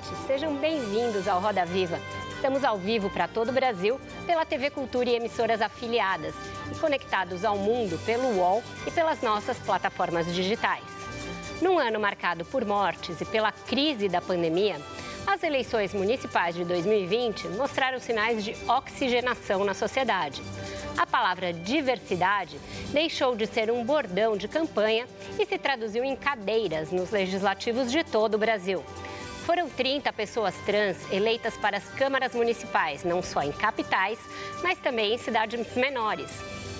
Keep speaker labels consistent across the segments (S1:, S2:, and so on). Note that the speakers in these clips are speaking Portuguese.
S1: Noite. Sejam bem-vindos ao Roda Viva. Estamos ao vivo para todo o Brasil pela TV Cultura e emissoras afiliadas e conectados ao mundo pelo UOL e pelas nossas plataformas digitais. Num ano marcado por mortes e pela crise da pandemia, as eleições municipais de 2020 mostraram sinais de oxigenação na sociedade. A palavra diversidade deixou de ser um bordão de campanha e se traduziu em cadeiras nos legislativos de todo o Brasil. Foram 30 pessoas trans eleitas para as câmaras municipais, não só em capitais, mas também em cidades menores.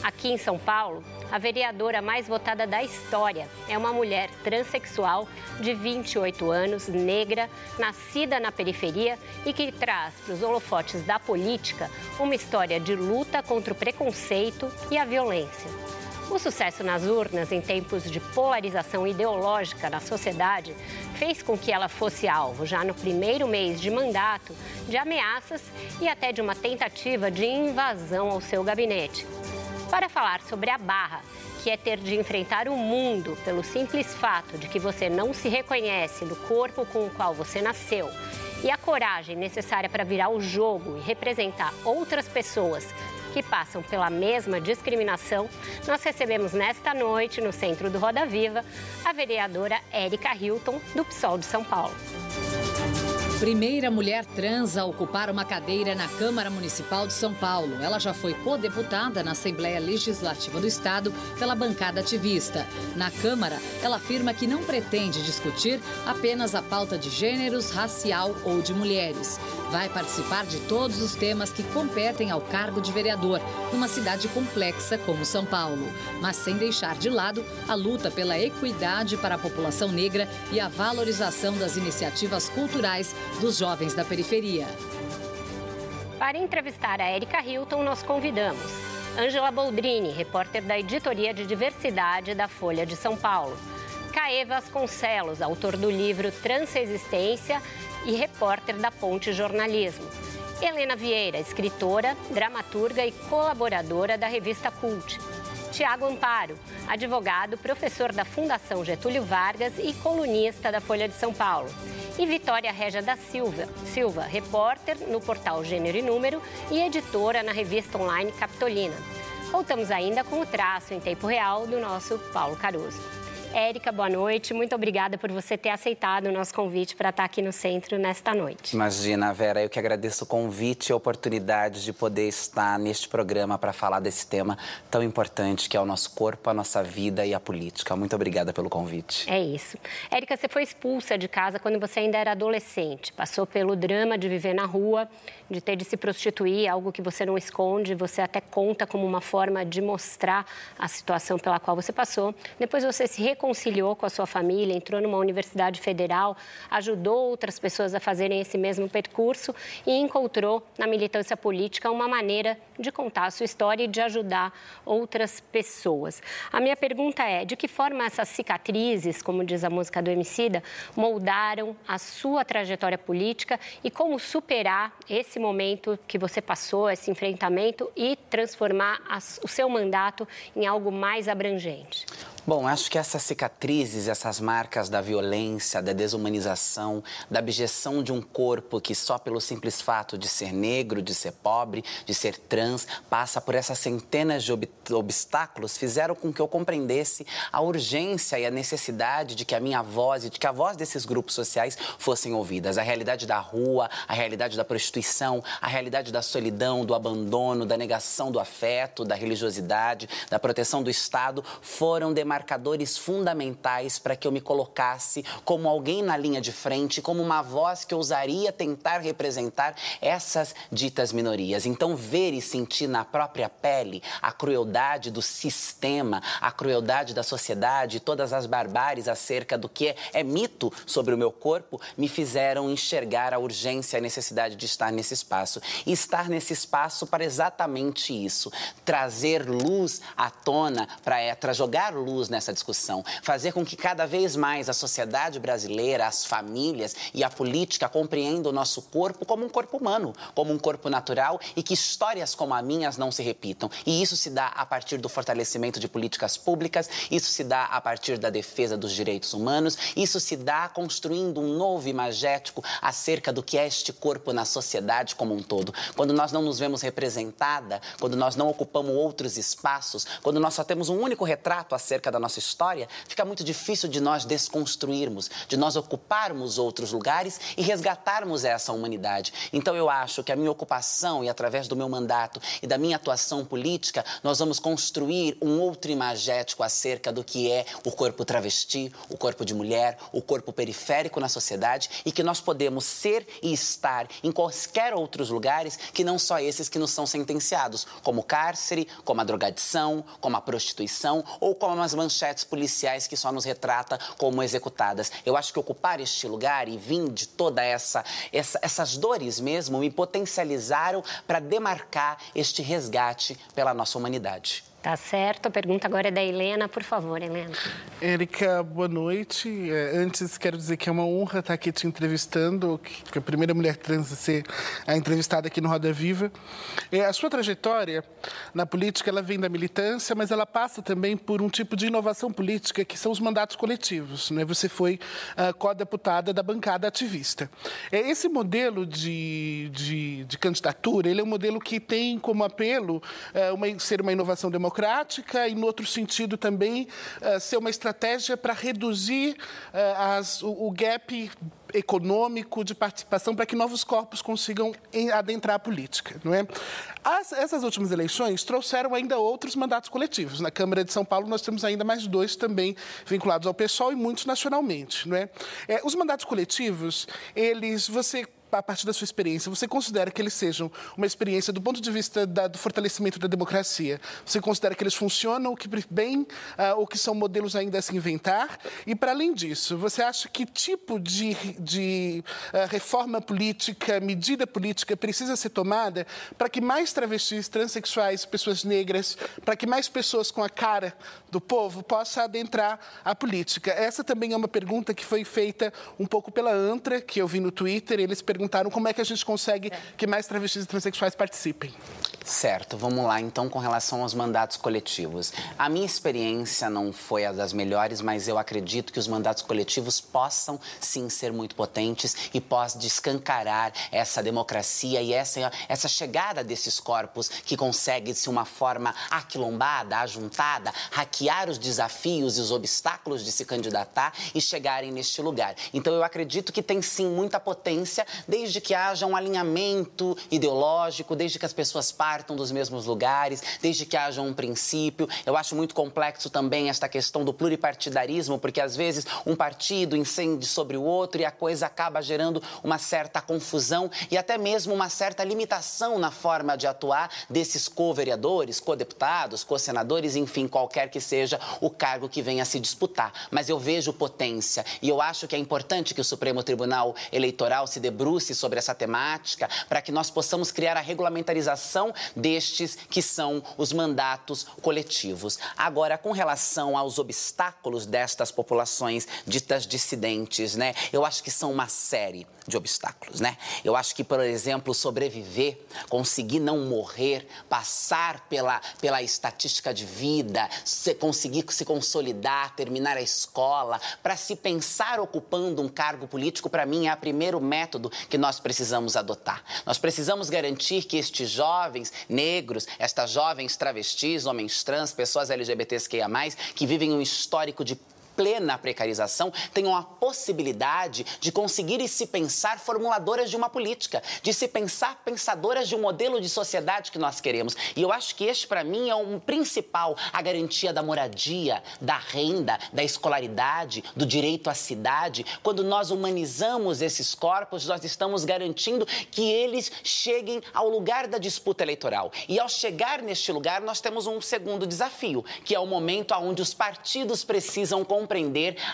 S1: Aqui em São Paulo, a vereadora mais votada da história é uma mulher transexual de 28 anos, negra, nascida na periferia e que traz para os holofotes da política uma história de luta contra o preconceito e a violência. O sucesso nas urnas em tempos de polarização ideológica na sociedade fez com que ela fosse alvo, já no primeiro mês de mandato, de ameaças e até de uma tentativa de invasão ao seu gabinete. Para falar sobre a barra, que é ter de enfrentar o mundo pelo simples fato de que você não se reconhece no corpo com o qual você nasceu, e a coragem necessária para virar o jogo e representar outras pessoas que passam pela mesma discriminação, nós recebemos nesta noite, no centro do Roda Viva, a vereadora Érica Hilton, do PSOL de São Paulo.
S2: Primeira mulher trans a ocupar uma cadeira na Câmara Municipal de São Paulo. Ela já foi co-deputada na Assembleia Legislativa do Estado pela bancada ativista. Na Câmara, ela afirma que não pretende discutir apenas a pauta de gêneros, racial ou de mulheres. Vai participar de todos os temas que competem ao cargo de vereador, numa cidade complexa como São Paulo, mas sem deixar de lado a luta pela equidade para a população negra e a valorização das iniciativas culturais dos jovens da periferia.
S1: Para entrevistar a Érica Hilton, nós convidamos Ângela Boldrini, repórter da Editoria de Diversidade da Folha de São Paulo. Caê Vasconcelos, autor do livro Transexistência e repórter da Ponte Jornalismo. Helena Vieira, escritora, dramaturga e colaboradora da revista Cult. Tiago Amparo, advogado, professor da Fundação Getúlio Vargas e colunista da Folha de São Paulo. E Vitória Regia da Silva, Silva, repórter no portal Gênero e Número e editora na revista online Capitolina. Voltamos ainda com o traço em tempo real do nosso Paulo Caruso. Érica, boa noite. Muito obrigada por você ter aceitado o nosso convite para estar aqui no centro nesta noite.
S3: Imagina, Vera, eu que agradeço o convite e a oportunidade de poder estar neste programa para falar desse tema tão importante que é o nosso corpo, a nossa vida e a política. Muito obrigada pelo convite.
S1: É isso. Érica, você foi expulsa de casa quando você ainda era adolescente. Passou pelo drama de viver na rua, de ter de se prostituir, algo que você não esconde, você até conta como uma forma de mostrar a situação pela qual você passou. Depois você se reconciliou com a sua família, entrou numa universidade federal, ajudou outras pessoas a fazerem esse mesmo percurso e encontrou na militância política uma maneira de contar a sua história e de ajudar outras pessoas. A minha pergunta é: de que forma essas cicatrizes, como diz a música do Emicida, moldaram a sua trajetória política e como superar esse momento que você passou, esse enfrentamento e transformar o seu mandato em algo mais abrangente?
S3: Bom, acho que essas cicatrizes, essas marcas da violência, da desumanização, da abjeção de um corpo que só pelo simples fato de ser negro, de ser pobre, de ser trans, passa por essas centenas de ob obstáculos, fizeram com que eu compreendesse a urgência e a necessidade de que a minha voz e de que a voz desses grupos sociais fossem ouvidas. A realidade da rua, a realidade da prostituição, a realidade da solidão, do abandono, da negação do afeto, da religiosidade, da proteção do Estado foram demais marcadores fundamentais para que eu me colocasse como alguém na linha de frente, como uma voz que ousaria tentar representar essas ditas minorias. Então, ver e sentir na própria pele a crueldade do sistema, a crueldade da sociedade, todas as barbáries acerca do que é, é mito sobre o meu corpo, me fizeram enxergar a urgência a necessidade de estar nesse espaço. E estar nesse espaço para exatamente isso, trazer luz à tona para é, jogar luz nessa discussão, fazer com que cada vez mais a sociedade brasileira, as famílias e a política compreendam o nosso corpo como um corpo humano, como um corpo natural e que histórias como a minha não se repitam. E isso se dá a partir do fortalecimento de políticas públicas, isso se dá a partir da defesa dos direitos humanos, isso se dá construindo um novo imagético acerca do que é este corpo na sociedade como um todo. Quando nós não nos vemos representada, quando nós não ocupamos outros espaços, quando nós só temos um único retrato acerca da nossa história, fica muito difícil de nós desconstruirmos, de nós ocuparmos outros lugares e resgatarmos essa humanidade. Então eu acho que a minha ocupação e através do meu mandato e da minha atuação política, nós vamos construir um outro imagético acerca do que é o corpo travesti, o corpo de mulher, o corpo periférico na sociedade e que nós podemos ser e estar em quaisquer outros lugares que não só esses que nos são sentenciados, como o cárcere, como a drogadição, como a prostituição ou como as manchetes policiais que só nos retrata como executadas. Eu acho que ocupar este lugar e vir de toda essa, essa essas dores mesmo me potencializaram para demarcar este resgate pela nossa humanidade.
S1: Tá certo. A pergunta agora é da Helena. Por favor, Helena.
S4: Érica, boa noite. É, antes, quero dizer que é uma honra estar aqui te entrevistando, que a primeira mulher trans a ser a entrevistada aqui no Roda Viva. É, a sua trajetória na política, ela vem da militância, mas ela passa também por um tipo de inovação política, que são os mandatos coletivos. Né? Você foi uh, co-deputada da bancada ativista. É, esse modelo de, de, de, candidatura, ele é um modelo que tem como apelo uh, uma, ser uma inovação democrática democrática e, no outro sentido, também uh, ser uma estratégia para reduzir uh, as, o, o gap econômico de participação para que novos corpos consigam adentrar a política, não é? As, essas últimas eleições trouxeram ainda outros mandatos coletivos. Na Câmara de São Paulo nós temos ainda mais dois também vinculados ao PSOL e muitos nacionalmente, não é? é os mandatos coletivos, eles você a partir da sua experiência, você considera que eles sejam uma experiência do ponto de vista da, do fortalecimento da democracia? Você considera que eles funcionam que bem uh, ou que são modelos ainda a se inventar? E, para além disso, você acha que tipo de, de uh, reforma política, medida política precisa ser tomada para que mais travestis, transexuais, pessoas negras, para que mais pessoas com a cara do povo possam adentrar a política? Essa também é uma pergunta que foi feita um pouco pela ANTRA, que eu vi no Twitter. Eles perguntaram perguntaram como é que a gente consegue que mais travestis e transexuais participem.
S3: Certo, vamos lá então com relação aos mandatos coletivos. A minha experiência não foi a das melhores, mas eu acredito que os mandatos coletivos possam sim ser muito potentes e possam descancarar essa democracia e essa, essa chegada desses corpos que conseguem, de uma forma aquilombada, ajuntada, hackear os desafios e os obstáculos de se candidatar e chegarem neste lugar. Então eu acredito que tem sim muita potência desde que haja um alinhamento ideológico, desde que as pessoas partam dos mesmos lugares, desde que haja um princípio. Eu acho muito complexo também esta questão do pluripartidarismo, porque às vezes um partido incende sobre o outro e a coisa acaba gerando uma certa confusão e até mesmo uma certa limitação na forma de atuar desses co-vereadores, co-deputados, co-senadores, enfim, qualquer que seja o cargo que venha a se disputar. Mas eu vejo potência e eu acho que é importante que o Supremo Tribunal Eleitoral se debruce debruce sobre essa temática, para que nós possamos criar a regulamentarização destes que são os mandatos coletivos. Agora, com relação aos obstáculos destas populações ditas dissidentes, né? Eu acho que são uma série de obstáculos, né? Eu acho que, por exemplo, sobreviver, conseguir não morrer, passar pela, pela estatística de vida, se, conseguir se consolidar, terminar a escola, para se pensar ocupando um cargo político, para mim é o primeiro método que nós precisamos adotar. Nós precisamos garantir que estes jovens negros, estas jovens travestis, homens trans, pessoas LGBTQIA+, que vivem um histórico de plena precarização tenham a possibilidade de conseguir se pensar formuladoras de uma política, de se pensar pensadoras de um modelo de sociedade que nós queremos. E eu acho que este, para mim, é um principal, a garantia da moradia, da renda, da escolaridade, do direito à cidade. Quando nós humanizamos esses corpos, nós estamos garantindo que eles cheguem ao lugar da disputa eleitoral. E ao chegar neste lugar, nós temos um segundo desafio, que é o momento onde os partidos precisam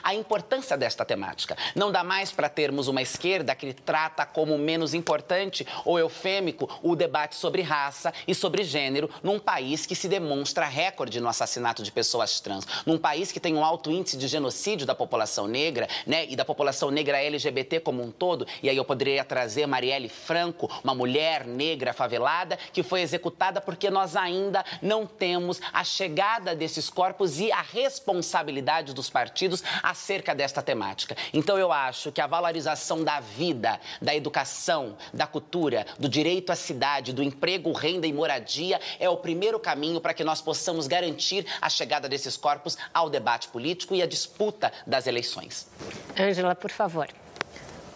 S3: a importância desta temática. Não dá mais para termos uma esquerda que trata como menos importante ou eufêmico o debate sobre raça e sobre gênero num país que se demonstra recorde no assassinato de pessoas trans, num país que tem um alto índice de genocídio da população negra, né, e da população negra LGBT como um todo. E aí eu poderia trazer Marielle Franco, uma mulher negra favelada que foi executada porque nós ainda não temos a chegada desses corpos e a responsabilidade dos partidos acerca desta temática. Então eu acho que a valorização da vida, da educação, da cultura, do direito à cidade, do emprego, renda e moradia é o primeiro caminho para que nós possamos garantir a chegada desses corpos ao debate político e à disputa das eleições.
S1: Ângela, por favor.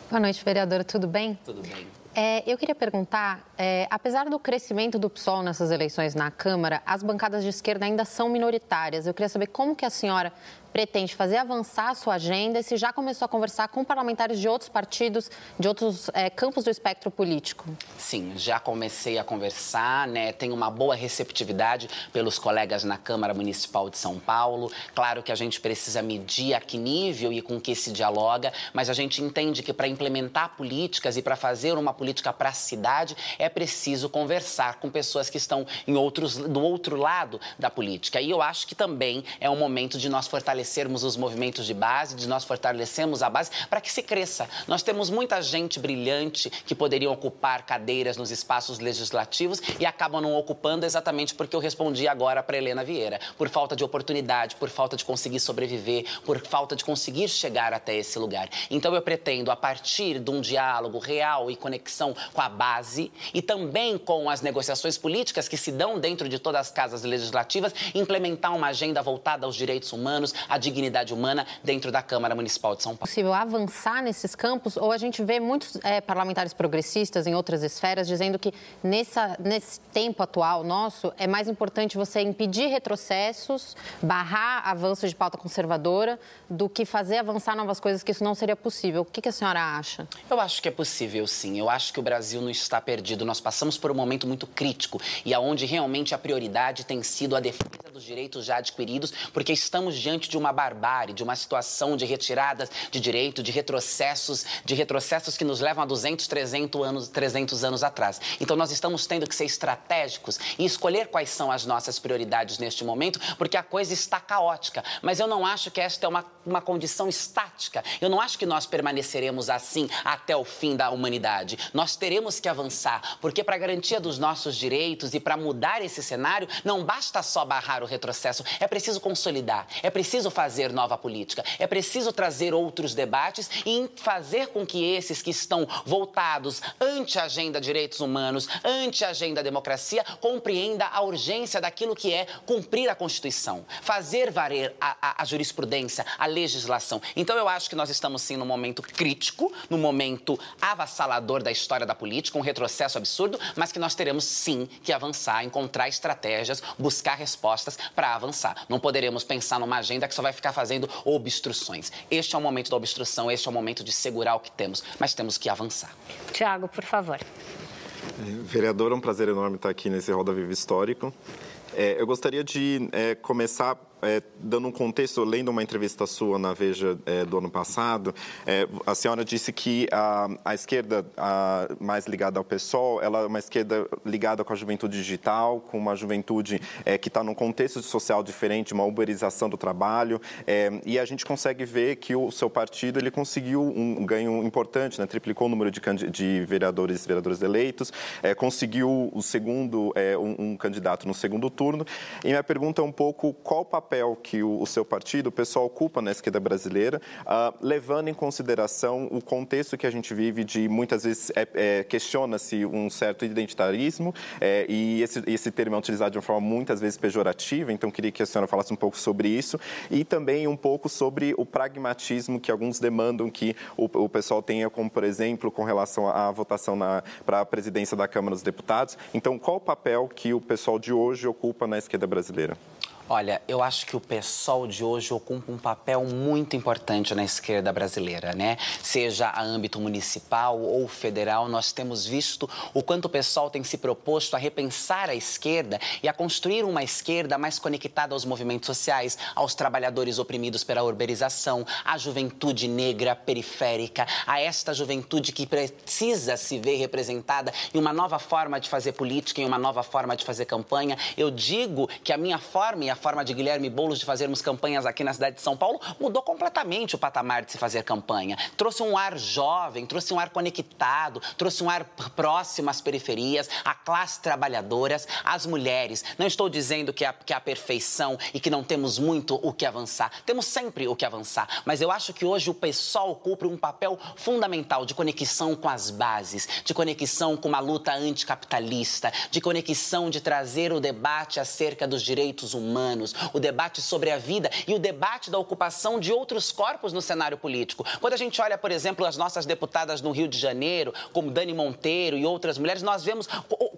S5: Boa noite, vereadora. Tudo bem?
S3: Tudo bem.
S5: É, eu queria perguntar, é, apesar do crescimento do PSOL nessas eleições na Câmara, as bancadas de esquerda ainda são minoritárias. Eu queria saber como que a senhora pretende fazer avançar a sua agenda e se já começou a conversar com parlamentares de outros partidos, de outros é, campos do espectro político.
S3: Sim, já comecei a conversar, né? Tenho uma boa receptividade pelos colegas na Câmara Municipal de São Paulo. Claro que a gente precisa medir a que nível e com que se dialoga, mas a gente entende que para implementar políticas e para fazer uma política para a cidade é preciso conversar com pessoas que estão em outros, do outro lado da política. E eu acho que também é um momento de nós fortalecermos fortalecermos os movimentos de base, de nós fortalecermos a base para que se cresça. Nós temos muita gente brilhante que poderiam ocupar cadeiras nos espaços legislativos e acabam não ocupando exatamente porque eu respondi agora para Helena Vieira, por falta de oportunidade, por falta de conseguir sobreviver, por falta de conseguir chegar até esse lugar. Então eu pretendo, a partir de um diálogo real e conexão com a base e também com as negociações políticas que se dão dentro de todas as casas legislativas, implementar uma agenda voltada aos direitos humanos, a dignidade humana dentro da Câmara Municipal de São Paulo.
S5: É possível avançar nesses campos ou a gente vê muitos é, parlamentares progressistas em outras esferas dizendo que nessa, nesse tempo atual nosso é mais importante você impedir retrocessos, barrar avanços de pauta conservadora do que fazer avançar novas coisas que isso não seria possível. O que, que a senhora acha?
S3: Eu acho que é possível, sim. Eu acho que o Brasil não está perdido. Nós passamos por um momento muito crítico e aonde realmente a prioridade tem sido a defesa dos direitos já adquiridos, porque estamos diante de uma barbárie, de uma situação de retiradas de direito, de retrocessos, de retrocessos que nos levam a 200, 300 anos, 300 anos atrás. Então nós estamos tendo que ser estratégicos e escolher quais são as nossas prioridades neste momento, porque a coisa está caótica. Mas eu não acho que esta é uma, uma condição estática. Eu não acho que nós permaneceremos assim até o fim da humanidade. Nós teremos que avançar, porque para garantia dos nossos direitos e para mudar esse cenário, não basta só barrar o retrocesso, é preciso consolidar, é preciso preciso fazer nova política, é preciso trazer outros debates e fazer com que esses que estão voltados ante a agenda direitos humanos, ante a agenda democracia, compreenda a urgência daquilo que é cumprir a Constituição, fazer valer a, a, a jurisprudência, a legislação. Então eu acho que nós estamos sim num momento crítico, num momento avassalador da história da política, um retrocesso absurdo, mas que nós teremos sim que avançar, encontrar estratégias, buscar respostas para avançar. Não poderemos pensar numa agenda que só vai ficar fazendo obstruções. Este é o momento da obstrução, este é o momento de segurar o que temos, mas temos que avançar.
S1: Tiago, por favor.
S6: Vereador, é um prazer enorme estar aqui nesse Roda Viva Histórico. É, eu gostaria de é, começar é, dando um contexto, lendo uma entrevista sua na Veja é, do ano passado, é, a senhora disse que a, a esquerda a, mais ligada ao PSOL, ela é uma esquerda ligada com a juventude digital, com uma juventude é, que está num contexto social diferente, uma uberização do trabalho, é, e a gente consegue ver que o seu partido ele conseguiu um ganho importante, né? triplicou o número de, de vereadores vereadores eleitos, é, conseguiu o segundo um, um candidato no segundo turno. E minha pergunta é um pouco qual o papel que o, o seu partido, o pessoal, ocupa na esquerda brasileira, uh, levando em consideração o contexto que a gente vive de muitas vezes é, é, questiona-se um certo identitarismo é, e esse, esse termo é utilizado de uma forma muitas vezes pejorativa, então queria que a senhora falasse um pouco sobre isso e também um pouco sobre o pragmatismo que alguns demandam que o, o pessoal tenha, como por exemplo, com relação à votação para a presidência da Câmara dos Deputados. Então, qual o papel que o pessoal de hoje ocupa na esquerda brasileira?
S3: Olha, eu acho que o PSOL de hoje ocupa um papel muito importante na esquerda brasileira, né? Seja a âmbito municipal ou federal, nós temos visto o quanto o PSOL tem se proposto a repensar a esquerda e a construir uma esquerda mais conectada aos movimentos sociais, aos trabalhadores oprimidos pela urbanização, à juventude negra periférica, a esta juventude que precisa se ver representada em uma nova forma de fazer política, em uma nova forma de fazer campanha. Eu digo que a minha forma e a forma de Guilherme Boulos de fazermos campanhas aqui na cidade de São Paulo mudou completamente o patamar de se fazer campanha. Trouxe um ar jovem, trouxe um ar conectado, trouxe um ar próximo às periferias, à classe trabalhadoras, às mulheres. Não estou dizendo que é, que a perfeição e que não temos muito o que avançar. Temos sempre o que avançar. Mas eu acho que hoje o PSOL cumpre um papel fundamental de conexão com as bases, de conexão com uma luta anticapitalista, de conexão de trazer o debate acerca dos direitos humanos humanos, o debate sobre a vida e o debate da ocupação de outros corpos no cenário político. Quando a gente olha, por exemplo, as nossas deputadas no Rio de Janeiro, como Dani Monteiro e outras mulheres, nós vemos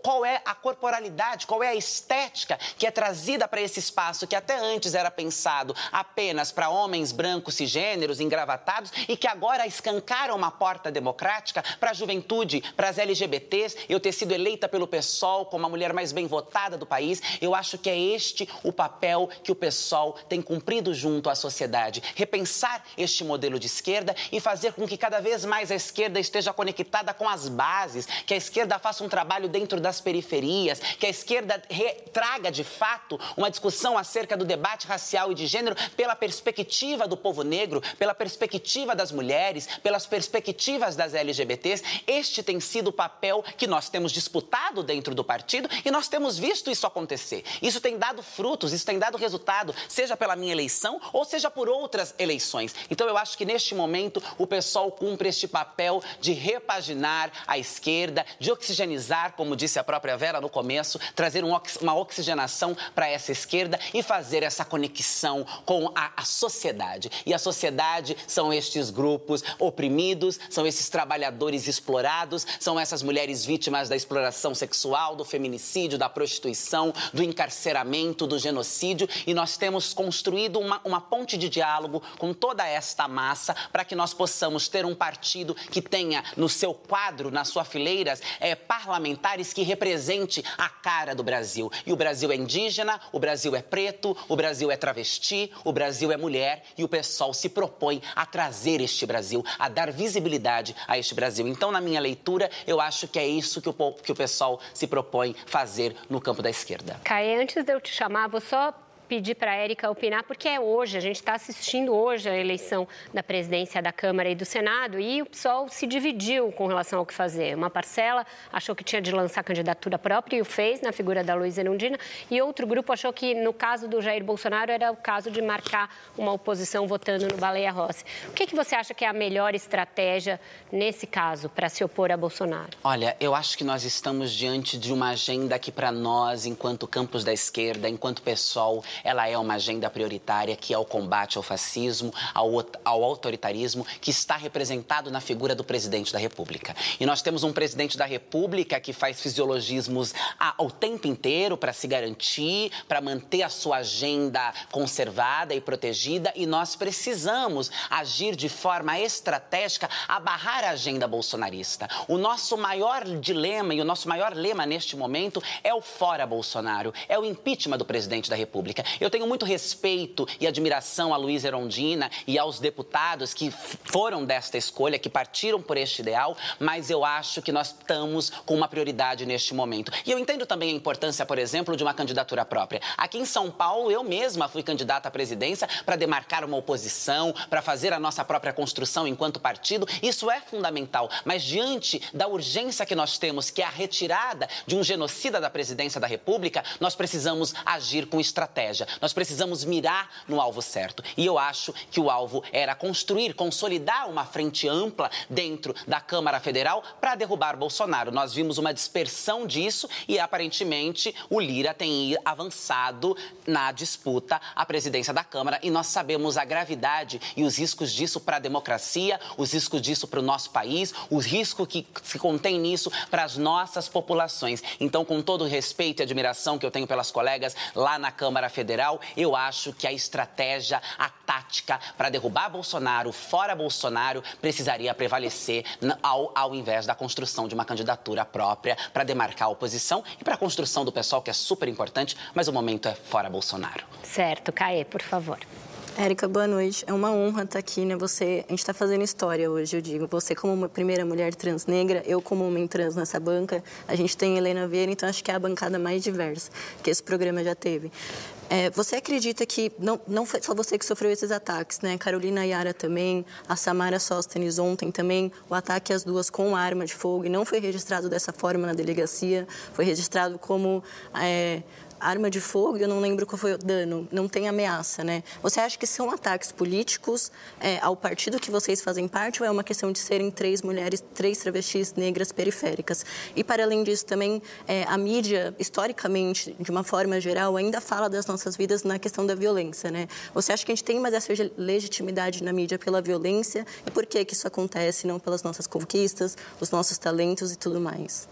S3: qual é a corporalidade, qual é a estética que é trazida para esse espaço que até antes era pensado apenas para homens brancos cisgêneros, engravatados e que agora escancaram uma porta democrática para a juventude, para as LGBTs. Eu ter sido eleita pelo PSOL como a mulher mais bem votada do país, eu acho que é este o papel que o PSOL tem cumprido junto à sociedade. Repensar este modelo de esquerda e fazer com que cada vez mais a esquerda esteja conectada com as bases, que a esquerda faça um trabalho dentro das periferias, que a esquerda traga de fato uma discussão acerca do debate racial e de gênero pela perspectiva do povo negro, pela perspectiva das mulheres, pelas perspectivas das LGBTs. Este tem sido o papel que nós temos disputado dentro do partido e nós temos visto isso acontecer. Isso tem dado frutos, isso tem dado resultado, seja pela minha eleição ou seja por outras eleições. Então eu acho que neste momento o pessoal cumpre este papel de repaginar a esquerda, de oxigenizar, como disse a própria Vera no começo, trazer um, uma oxigenação para essa esquerda e fazer essa conexão com a, a sociedade. E a sociedade são estes grupos oprimidos, são esses trabalhadores explorados, são essas mulheres vítimas da exploração sexual, do feminicídio, da prostituição, do encarceramento, do genocídio genocídio e nós temos construído uma, uma ponte de diálogo com toda esta massa para que nós possamos ter um partido que tenha no seu quadro, nas suas fileiras, é, parlamentares que represente a cara do Brasil. E o Brasil é indígena, o Brasil é preto, o Brasil é travesti, o Brasil é mulher e o pessoal se propõe a trazer este Brasil, a dar visibilidade a este Brasil. Então, na minha leitura, eu acho que é isso que o, que o pessoal se propõe fazer no campo da esquerda.
S1: Caê, antes de eu te chamar, vou só pedir para a Érica opinar, porque é hoje, a gente está assistindo hoje a eleição da presidência da Câmara e do Senado e o PSOL se dividiu com relação ao que fazer. Uma parcela achou que tinha de lançar candidatura própria e o fez, na figura da Luísa Erundina, e outro grupo achou que, no caso do Jair Bolsonaro, era o caso de marcar uma oposição votando no Baleia Rossi. O que, que você acha que é a melhor estratégia nesse caso para se opor a Bolsonaro?
S3: Olha, eu acho que nós estamos diante de uma agenda que, para nós, enquanto campos da esquerda, enquanto PSOL, ela é uma agenda prioritária que é o combate ao fascismo, ao, ao autoritarismo, que está representado na figura do presidente da República. E nós temos um presidente da República que faz fisiologismos ao tempo inteiro para se garantir, para manter a sua agenda conservada e protegida, e nós precisamos agir de forma estratégica a barrar a agenda bolsonarista. O nosso maior dilema e o nosso maior lema neste momento é o fora Bolsonaro, é o impeachment do presidente da República. Eu tenho muito respeito e admiração a Luiz Erondina e aos deputados que foram desta escolha, que partiram por este ideal, mas eu acho que nós estamos com uma prioridade neste momento. E eu entendo também a importância, por exemplo, de uma candidatura própria. Aqui em São Paulo, eu mesma fui candidata à presidência para demarcar uma oposição, para fazer a nossa própria construção enquanto partido. Isso é fundamental, mas diante da urgência que nós temos, que é a retirada de um genocida da presidência da República, nós precisamos agir com estratégia. Nós precisamos mirar no alvo certo. E eu acho que o alvo era construir, consolidar uma frente ampla dentro da Câmara Federal para derrubar Bolsonaro. Nós vimos uma dispersão disso e aparentemente o Lira tem avançado na disputa à presidência da Câmara e nós sabemos a gravidade e os riscos disso para a democracia, os riscos disso para o nosso país, os riscos que se contém nisso para as nossas populações. Então, com todo o respeito e admiração que eu tenho pelas colegas lá na Câmara Federal, eu acho que a estratégia, a tática para derrubar Bolsonaro, fora Bolsonaro, precisaria prevalecer ao, ao invés da construção de uma candidatura própria para demarcar a oposição e para a construção do pessoal, que é super importante, mas o momento é fora Bolsonaro.
S1: Certo. Caê, por favor.
S7: Érica, boa noite. É uma honra estar aqui, né? Você, a gente está fazendo história hoje, eu digo. Você como uma primeira mulher trans negra, eu como homem trans nessa banca. A gente tem Helena Vieira, então acho que é a bancada mais diversa que esse programa já teve. É, você acredita que não, não foi só você que sofreu esses ataques, né? Carolina Yara também, a Samara Sóstenes ontem também, o ataque às duas com arma de fogo e não foi registrado dessa forma na delegacia, foi registrado como é, arma de fogo, eu não lembro qual foi o dano, não tem ameaça, né? Você acha que são ataques políticos é, ao partido que vocês fazem parte ou é uma questão de serem três mulheres, três travestis negras periféricas? E, para além disso, também é, a mídia, historicamente, de uma forma geral, ainda fala das nossas vidas na questão da violência, né? Você acha que a gente tem mais essa legitimidade na mídia pela violência? E por que, que isso acontece, não pelas nossas conquistas, os nossos talentos e tudo mais?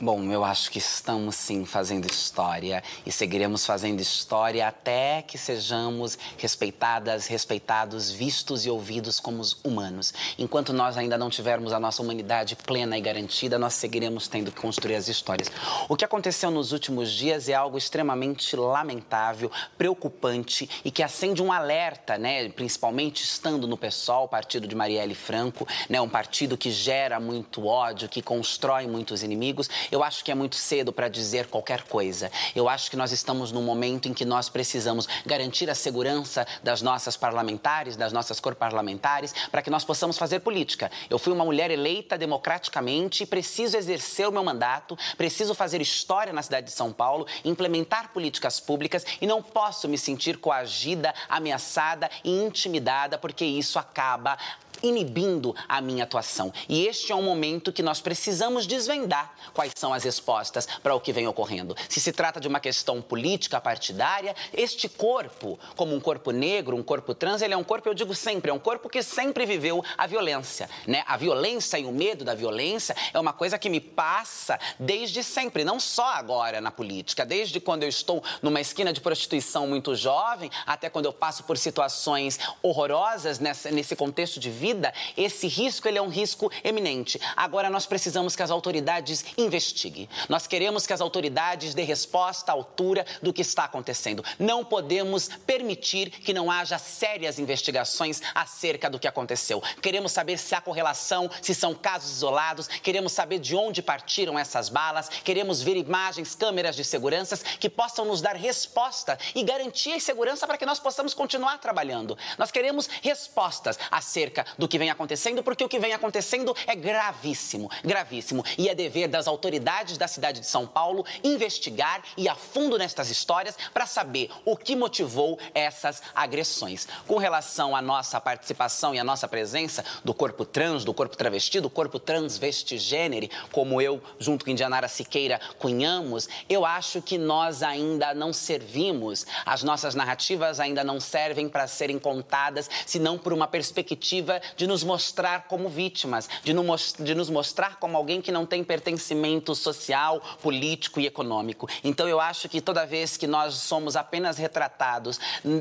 S3: Bom, eu acho que estamos sim fazendo história e seguiremos fazendo história até que sejamos respeitadas, respeitados, vistos e ouvidos como humanos. Enquanto nós ainda não tivermos a nossa humanidade plena e garantida, nós seguiremos tendo que construir as histórias. O que aconteceu nos últimos dias é algo extremamente lamentável, preocupante e que acende um alerta, né? Principalmente estando no PSOL, partido de Marielle Franco, né? Um partido que gera muito ódio, que constrói muitos inimigos eu acho que é muito cedo para dizer qualquer coisa. Eu acho que nós estamos num momento em que nós precisamos garantir a segurança das nossas parlamentares, das nossas cor parlamentares, para que nós possamos fazer política. Eu fui uma mulher eleita democraticamente e preciso exercer o meu mandato, preciso fazer história na cidade de São Paulo, implementar políticas públicas e não posso me sentir coagida, ameaçada e intimidada, porque isso acaba inibindo a minha atuação. E este é um momento que nós precisamos desvendar quais são as respostas para o que vem ocorrendo. Se se trata de uma questão política partidária, este corpo, como um corpo negro, um corpo trans, ele é um corpo, eu digo sempre, é um corpo que sempre viveu a violência, né? A violência e o medo da violência é uma coisa que me passa desde sempre, não só agora na política, desde quando eu estou numa esquina de prostituição muito jovem, até quando eu passo por situações horrorosas nesse contexto de vida vida, esse risco ele é um risco eminente. Agora nós precisamos que as autoridades investiguem. Nós queremos que as autoridades dê resposta à altura do que está acontecendo. Não podemos permitir que não haja sérias investigações acerca do que aconteceu. Queremos saber se há correlação, se são casos isolados, queremos saber de onde partiram essas balas, queremos ver imagens, câmeras de segurança que possam nos dar resposta e garantia e segurança para que nós possamos continuar trabalhando. Nós queremos respostas acerca do que vem acontecendo, porque o que vem acontecendo é gravíssimo, gravíssimo. E é dever das autoridades da cidade de São Paulo investigar e a fundo nestas histórias para saber o que motivou essas agressões. Com relação à nossa participação e à nossa presença do corpo trans, do corpo travesti, do corpo transvestigênero, como eu, junto com Indianara Siqueira, cunhamos, eu acho que nós ainda não servimos, as nossas narrativas ainda não servem para serem contadas, senão por uma perspectiva de nos mostrar como vítimas, de nos, mostrar como alguém que não tem pertencimento social, político e econômico. Então eu acho que toda vez que nós somos apenas retratados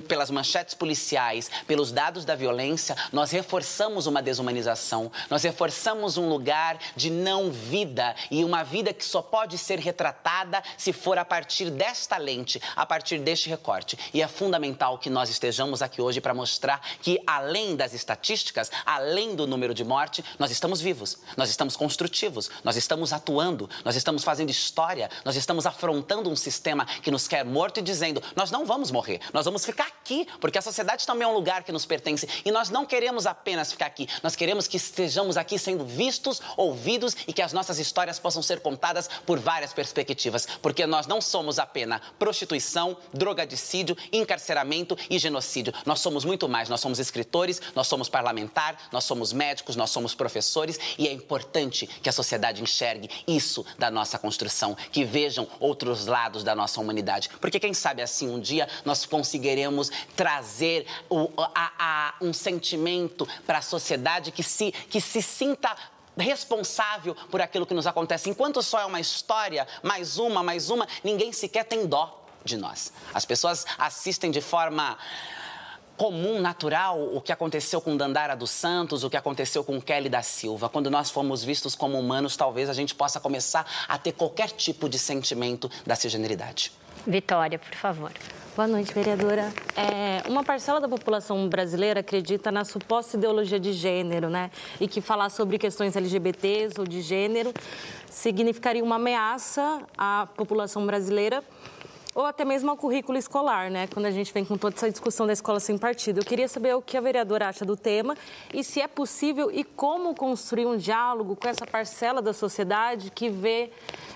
S3: pelas manchetes policiais, pelos dados da violência, nós reforçamos uma desumanização, nós reforçamos um lugar de não vida e uma vida que só pode ser retratada se for a partir desta lente, a partir deste recorte. E é fundamental que nós estejamos aqui hoje para mostrar que, além das estatísticas, além do número de morte, nós estamos vivos, nós estamos construtivos, nós estamos atuando, nós estamos fazendo história, nós estamos afrontando um sistema que nos quer morto e dizendo: nós não vamos morrer, nós vamos ficar aqui, porque a sociedade também é um lugar que nos pertence e nós não queremos apenas ficar aqui, nós queremos que estejamos aqui sendo vistos, ouvidos e que as nossas histórias possam ser contadas por várias perspectivas, porque nós não somos apenas prostituição, drogadicídio, encarceramento e genocídio. Nós somos muito mais, nós somos escritores, nós somos parlamentar, nós somos médicos, nós somos professores e é importante que a sociedade enxergue isso da nossa construção, que vejam outros lados da nossa humanidade, porque quem sabe assim um dia nós conseguiremos trazer o, a, a, um sentimento para a sociedade que se, que se sinta responsável por aquilo que nos acontece. Enquanto só é uma história, mais uma, mais uma, ninguém sequer tem dó de nós. As pessoas assistem de forma comum, natural, o que aconteceu com Dandara dos Santos, o que aconteceu com Kelly da Silva. Quando nós fomos vistos como humanos, talvez a gente possa começar a ter qualquer tipo de sentimento da cisgeneridade.
S1: Vitória, por favor.
S8: Boa noite, vereadora. É, uma parcela da população brasileira acredita na suposta ideologia de gênero, né? E que falar sobre questões LGBTs ou de gênero significaria uma ameaça à população brasileira ou até mesmo ao currículo escolar, né? Quando a gente vem com toda essa discussão da escola sem partido. Eu queria saber o que a vereadora acha do tema e se é possível e como construir um diálogo com essa parcela da sociedade que vê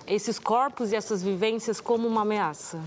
S8: esses corpos e essas vivências como uma ameaça.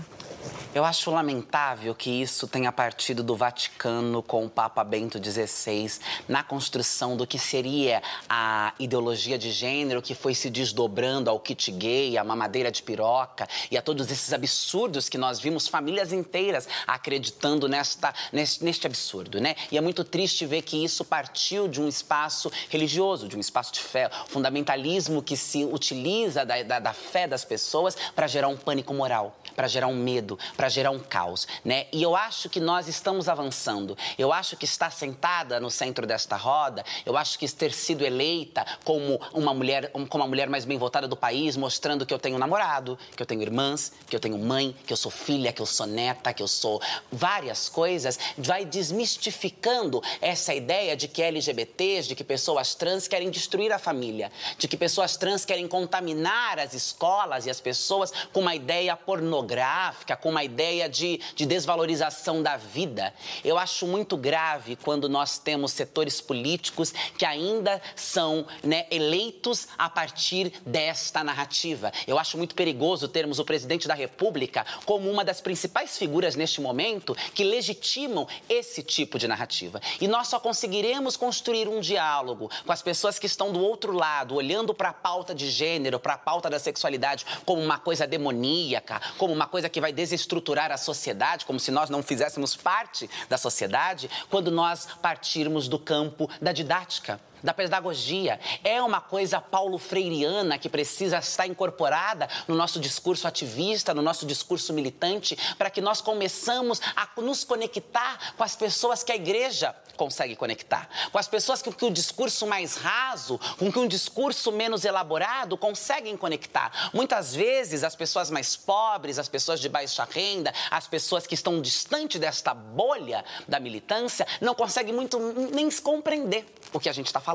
S3: Eu acho lamentável que isso tenha partido do Vaticano com o Papa Bento XVI na construção do que seria a ideologia de gênero que foi se desdobrando ao kit gay, à mamadeira de piroca e a todos esses absurdos que nós vimos famílias inteiras acreditando nesta, neste, neste absurdo, né? E é muito triste ver que isso partiu de um espaço religioso, de um espaço de fé, fundamentalismo que se utiliza da, da, da fé das pessoas para gerar um pânico moral, para gerar um medo, para gerar um caos, né? E eu acho que nós estamos avançando. Eu acho que estar sentada no centro desta roda, eu acho que ter sido eleita como uma mulher, como a mulher mais bem votada do país, mostrando que eu tenho namorado, que eu tenho irmãs, que eu tenho mãe, que eu sou filha, que eu sou neta, que eu sou várias coisas, vai desmistificando essa ideia de que LGBTs, de que pessoas trans querem destruir a família, de que pessoas trans querem contaminar as escolas e as pessoas com uma ideia pornográfica, com uma ideia de, de desvalorização da vida. Eu acho muito grave quando nós temos setores políticos que ainda são né, eleitos a partir desta narrativa. Eu acho muito perigoso termos o presidente da República como uma das principais figuras neste momento que legitimam esse tipo de narrativa. E nós só conseguiremos construir um diálogo com as pessoas que estão do outro lado, olhando para a pauta de gênero, para a pauta da sexualidade como uma coisa demoníaca, como uma coisa que vai desestruturar a sociedade, como se nós não fizéssemos parte da sociedade, quando nós partirmos do campo da didática da pedagogia. É uma coisa paulo freiriana que precisa estar incorporada no nosso discurso ativista, no nosso discurso militante, para que nós começamos a nos conectar com as pessoas que a igreja consegue conectar, com as pessoas que, que o discurso mais raso, com que um discurso menos elaborado conseguem conectar. Muitas vezes as pessoas mais pobres, as pessoas de baixa renda, as pessoas que estão distante desta bolha da militância, não conseguem muito nem compreender o que a gente está falando.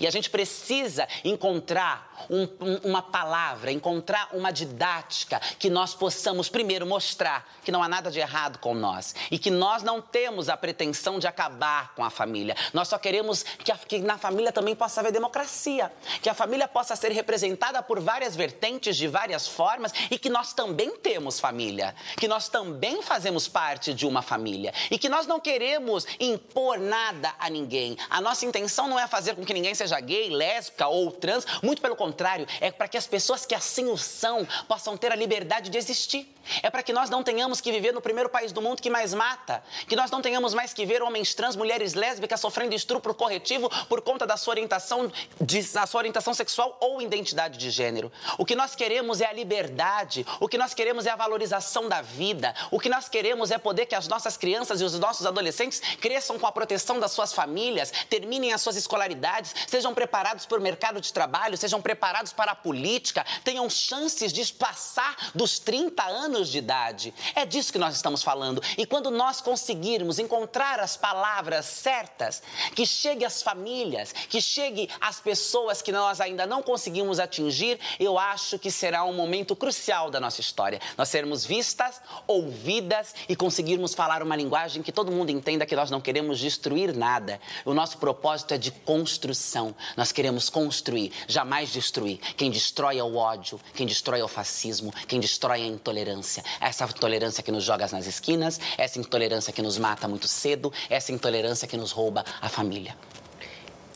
S3: E a gente precisa encontrar um, um, uma palavra, encontrar uma didática que nós possamos, primeiro, mostrar que não há nada de errado com nós e que nós não temos a pretensão de acabar com a família. Nós só queremos que, a, que na família também possa haver democracia, que a família possa ser representada por várias vertentes, de várias formas e que nós também temos família, que nós também fazemos parte de uma família e que nós não queremos impor nada a ninguém. A nossa intenção não é fazer fazer com que ninguém seja gay, lésbica ou trans, muito pelo contrário, é para que as pessoas que assim o são possam ter a liberdade de existir. É para que nós não tenhamos que viver no primeiro país do mundo que mais mata, que nós não tenhamos mais que ver homens trans, mulheres lésbicas sofrendo estupro corretivo por conta da sua orientação, de, da sua orientação sexual ou identidade de gênero. O que nós queremos é a liberdade, o que nós queremos é a valorização da vida, o que nós queremos é poder que as nossas crianças e os nossos adolescentes cresçam com a proteção das suas famílias, terminem as suas escolaridades, sejam preparados para o mercado de trabalho, sejam preparados para a política, tenham chances de passar dos 30 anos de idade. É disso que nós estamos falando. E quando nós conseguirmos encontrar as palavras certas, que chegue às famílias, que chegue às pessoas que nós ainda não conseguimos atingir, eu acho que será um momento crucial da nossa história. Nós sermos vistas, ouvidas e conseguirmos falar uma linguagem que todo mundo entenda que nós não queremos destruir nada. O nosso propósito é de construção. Nós queremos construir, jamais destruir. Quem destrói é o ódio, quem destrói é o fascismo, quem destrói é a intolerância. Essa intolerância que nos joga nas esquinas, essa intolerância que nos mata muito cedo, essa intolerância que nos rouba a família.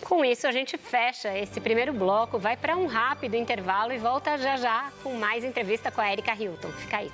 S1: Com isso, a gente fecha esse primeiro bloco, vai para um rápido intervalo e volta já já com mais entrevista com a Erika Hilton. Fica aí.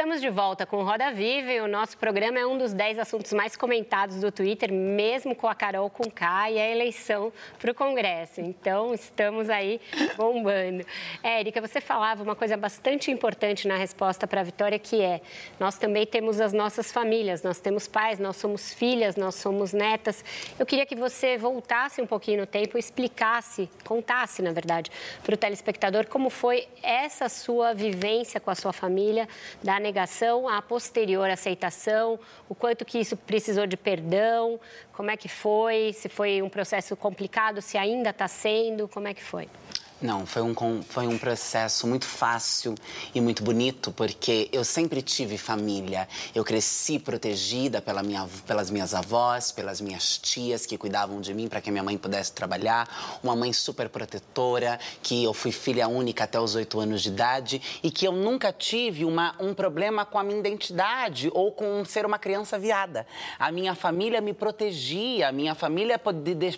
S1: Estamos de volta com Roda Viva e o nosso programa é um dos 10 assuntos mais comentados do Twitter, mesmo com a Carol Conká e a eleição para o Congresso. Então, estamos aí bombando. Érica, você falava uma coisa bastante importante na resposta para a Vitória, que é, nós também temos as nossas famílias, nós temos pais, nós somos filhas, nós somos netas. Eu queria que você voltasse um pouquinho no tempo e explicasse, contasse, na verdade, para o telespectador como foi essa sua vivência com a sua família da negação, a posterior aceitação, o quanto que isso precisou de perdão, como é que foi, se foi um processo complicado, se ainda está sendo, como é que foi?
S3: Não, foi um, foi um processo muito fácil e muito bonito, porque eu sempre tive família. Eu cresci protegida pela minha, pelas minhas avós, pelas minhas tias que cuidavam de mim para que minha mãe pudesse trabalhar. Uma mãe super protetora, que eu fui filha única até os oito anos de idade e que eu nunca tive uma, um problema com a minha identidade ou com ser uma criança viada. A minha família me protegia, a minha família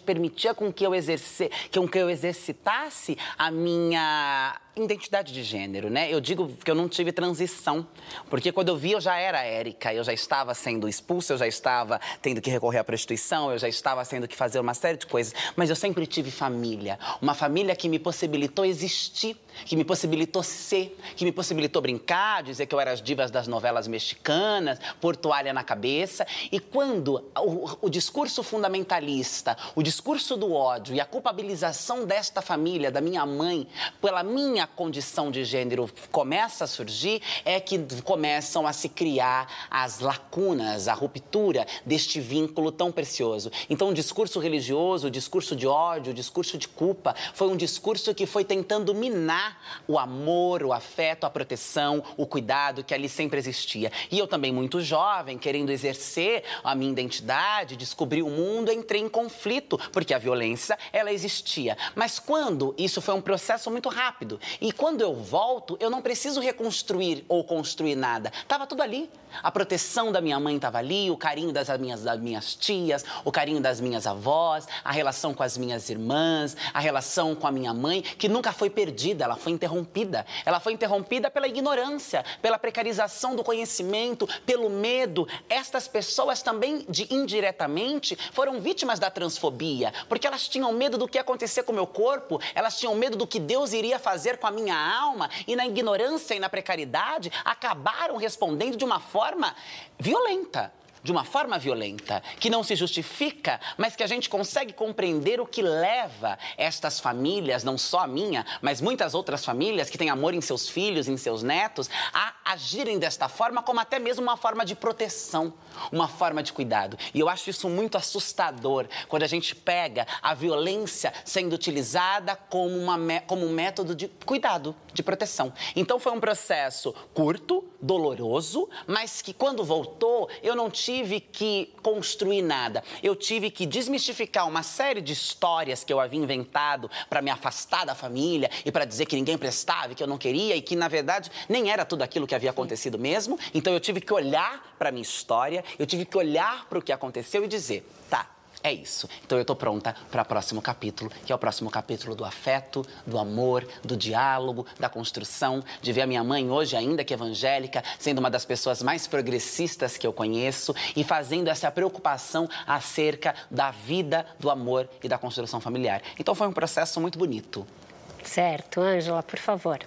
S3: permitia com que eu, exerce, com que eu exercitasse a minha identidade de gênero, né? Eu digo que eu não tive transição, porque quando eu vi eu já era Érica, eu já estava sendo expulsa, eu já estava tendo que recorrer à prostituição, eu já estava tendo que fazer uma série de coisas, mas eu sempre tive família, uma família que me possibilitou existir, que me possibilitou ser, que me possibilitou brincar, dizer que eu era as divas das novelas mexicanas, pôr toalha na cabeça, e quando o, o discurso fundamentalista, o discurso do ódio e a culpabilização desta família, da minha mãe, pela minha a condição de gênero começa a surgir, é que começam a se criar as lacunas, a ruptura deste vínculo tão precioso. Então, o discurso religioso, o discurso de ódio, o discurso de culpa, foi um discurso que foi tentando minar o amor, o afeto, a proteção, o cuidado que ali sempre existia. E eu também, muito jovem, querendo exercer a minha identidade, descobrir o mundo, entrei em conflito, porque a violência, ela existia. Mas quando isso foi um processo muito rápido, e quando eu volto, eu não preciso reconstruir ou construir nada. Estava tudo ali. A proteção da minha mãe estava ali, o carinho das minhas, das minhas tias, o carinho das minhas avós, a relação com as minhas irmãs, a relação com a minha mãe, que nunca foi perdida, ela foi interrompida. Ela foi interrompida pela ignorância, pela precarização do conhecimento, pelo medo. Estas pessoas também, de, indiretamente, foram vítimas da transfobia, porque elas tinham medo do que ia acontecer com o meu corpo, elas tinham medo do que Deus iria fazer com a minha alma, e na ignorância e na precariedade, acabaram respondendo de uma forma violenta de uma forma violenta, que não se justifica, mas que a gente consegue compreender o que leva estas famílias, não só a minha, mas muitas outras famílias que têm amor em seus filhos, em seus netos, a agirem desta forma como até mesmo uma forma de proteção, uma forma de cuidado. E eu acho isso muito assustador quando a gente pega a violência sendo utilizada como, uma, como um método de cuidado, de proteção. Então foi um processo curto, doloroso, mas que quando voltou eu não tive tive que construir nada. Eu tive que desmistificar uma série de histórias que eu havia inventado para me afastar da família e para dizer que ninguém prestava e que eu não queria e que, na verdade, nem era tudo aquilo que havia acontecido mesmo. Então, eu tive que olhar para a minha história, eu tive que olhar para o que aconteceu e dizer: tá, é isso. Então eu estou pronta para o próximo capítulo, que é o próximo capítulo do afeto, do amor, do diálogo, da construção, de ver a minha mãe hoje ainda que evangélica, sendo uma das pessoas mais progressistas que eu conheço e fazendo essa preocupação acerca da vida, do amor e da construção familiar. Então foi um processo muito bonito.
S1: Certo, Ângela, por favor.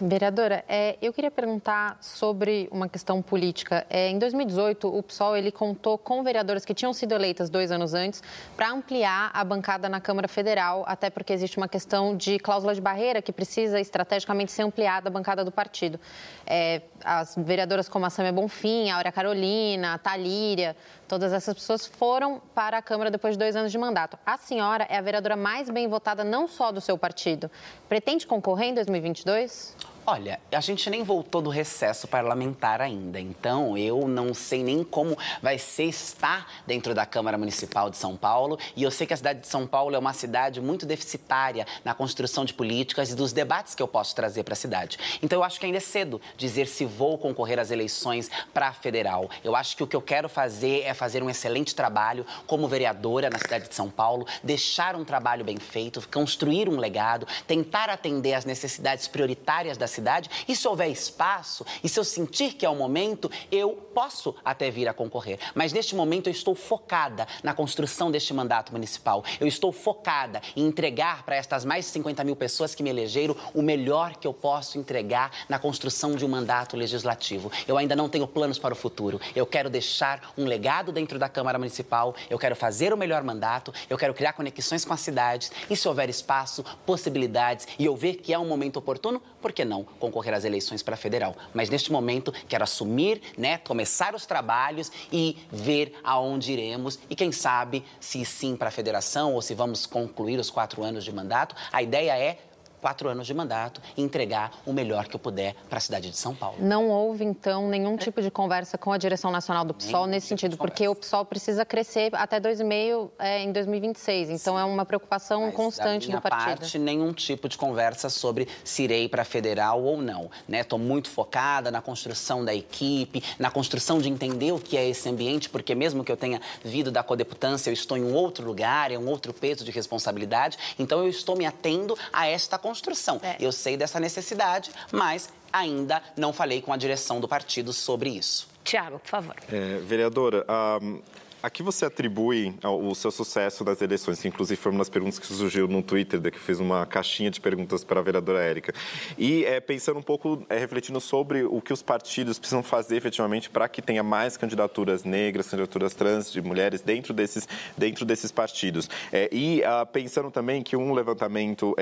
S5: Vereadora, é, eu queria perguntar sobre uma questão política. É, em 2018, o PSOL ele contou com vereadoras que tinham sido eleitas dois anos antes para ampliar a bancada na Câmara Federal, até porque existe uma questão de cláusula de barreira que precisa estrategicamente ser ampliada a bancada do partido. É, as vereadoras como a Samia Bonfim, a Áurea Carolina, a Talíria, todas essas pessoas foram para a Câmara depois de dois anos de mandato. A senhora é a vereadora mais bem votada não só do seu partido. Pretende concorrer em 2022?
S3: Olha, a gente nem voltou do recesso parlamentar ainda, então eu não sei nem como vai ser estar dentro da Câmara Municipal de São Paulo. E eu sei que a cidade de São Paulo é uma cidade muito deficitária na construção de políticas e dos debates que eu posso trazer para a cidade. Então eu acho que ainda é cedo dizer se vou concorrer às eleições para a federal. Eu acho que o que eu quero fazer é fazer um excelente trabalho como vereadora na cidade de São Paulo, deixar um trabalho bem feito, construir um legado, tentar atender às necessidades prioritárias da cidade e se houver espaço e se eu sentir que é o momento, eu posso até vir a concorrer. Mas neste momento eu estou focada na construção deste mandato municipal. Eu estou focada em entregar para estas mais de 50 mil pessoas que me elegeram o melhor que eu posso entregar na construção de um mandato legislativo. Eu ainda não tenho planos para o futuro. Eu quero deixar um legado dentro da Câmara Municipal, eu quero fazer o melhor mandato, eu quero criar conexões com as cidades e, se houver espaço, possibilidades e eu ver que é um momento oportuno, por que não concorrer às eleições para federal? Mas neste momento quero assumir, né, começar os trabalhos e ver aonde iremos e quem sabe se sim para a federação ou se vamos concluir os quatro anos de mandato. A ideia é quatro anos de mandato e entregar o melhor que eu puder para a cidade de São Paulo.
S5: Não houve, então, nenhum tipo de conversa com a direção nacional do PSOL nesse tipo sentido, porque o PSOL precisa crescer até 2,5 é, em 2026. Então, Sim. é uma preocupação Mas, constante
S3: da
S5: do partido.
S3: parte, nenhum tipo de conversa sobre se irei para a federal ou não. Estou né? muito focada na construção da equipe, na construção de entender o que é esse ambiente, porque mesmo que eu tenha vindo da codeputância, eu estou em um outro lugar, é um outro peso de responsabilidade. Então, eu estou me atendo a esta construção construção. É. Eu sei dessa necessidade, mas ainda não falei com a direção do partido sobre isso.
S1: Tiago, por favor.
S6: É, vereadora, um, a que você atribui o seu sucesso nas eleições? Que inclusive foi uma das perguntas que surgiu no Twitter, que fiz uma caixinha de perguntas para a vereadora Érica. E é, pensando um pouco, é, refletindo sobre o que os partidos precisam fazer efetivamente para que tenha mais candidaturas negras, candidaturas trans, de mulheres dentro desses, dentro desses partidos. É, e ah, pensando também que um levantamento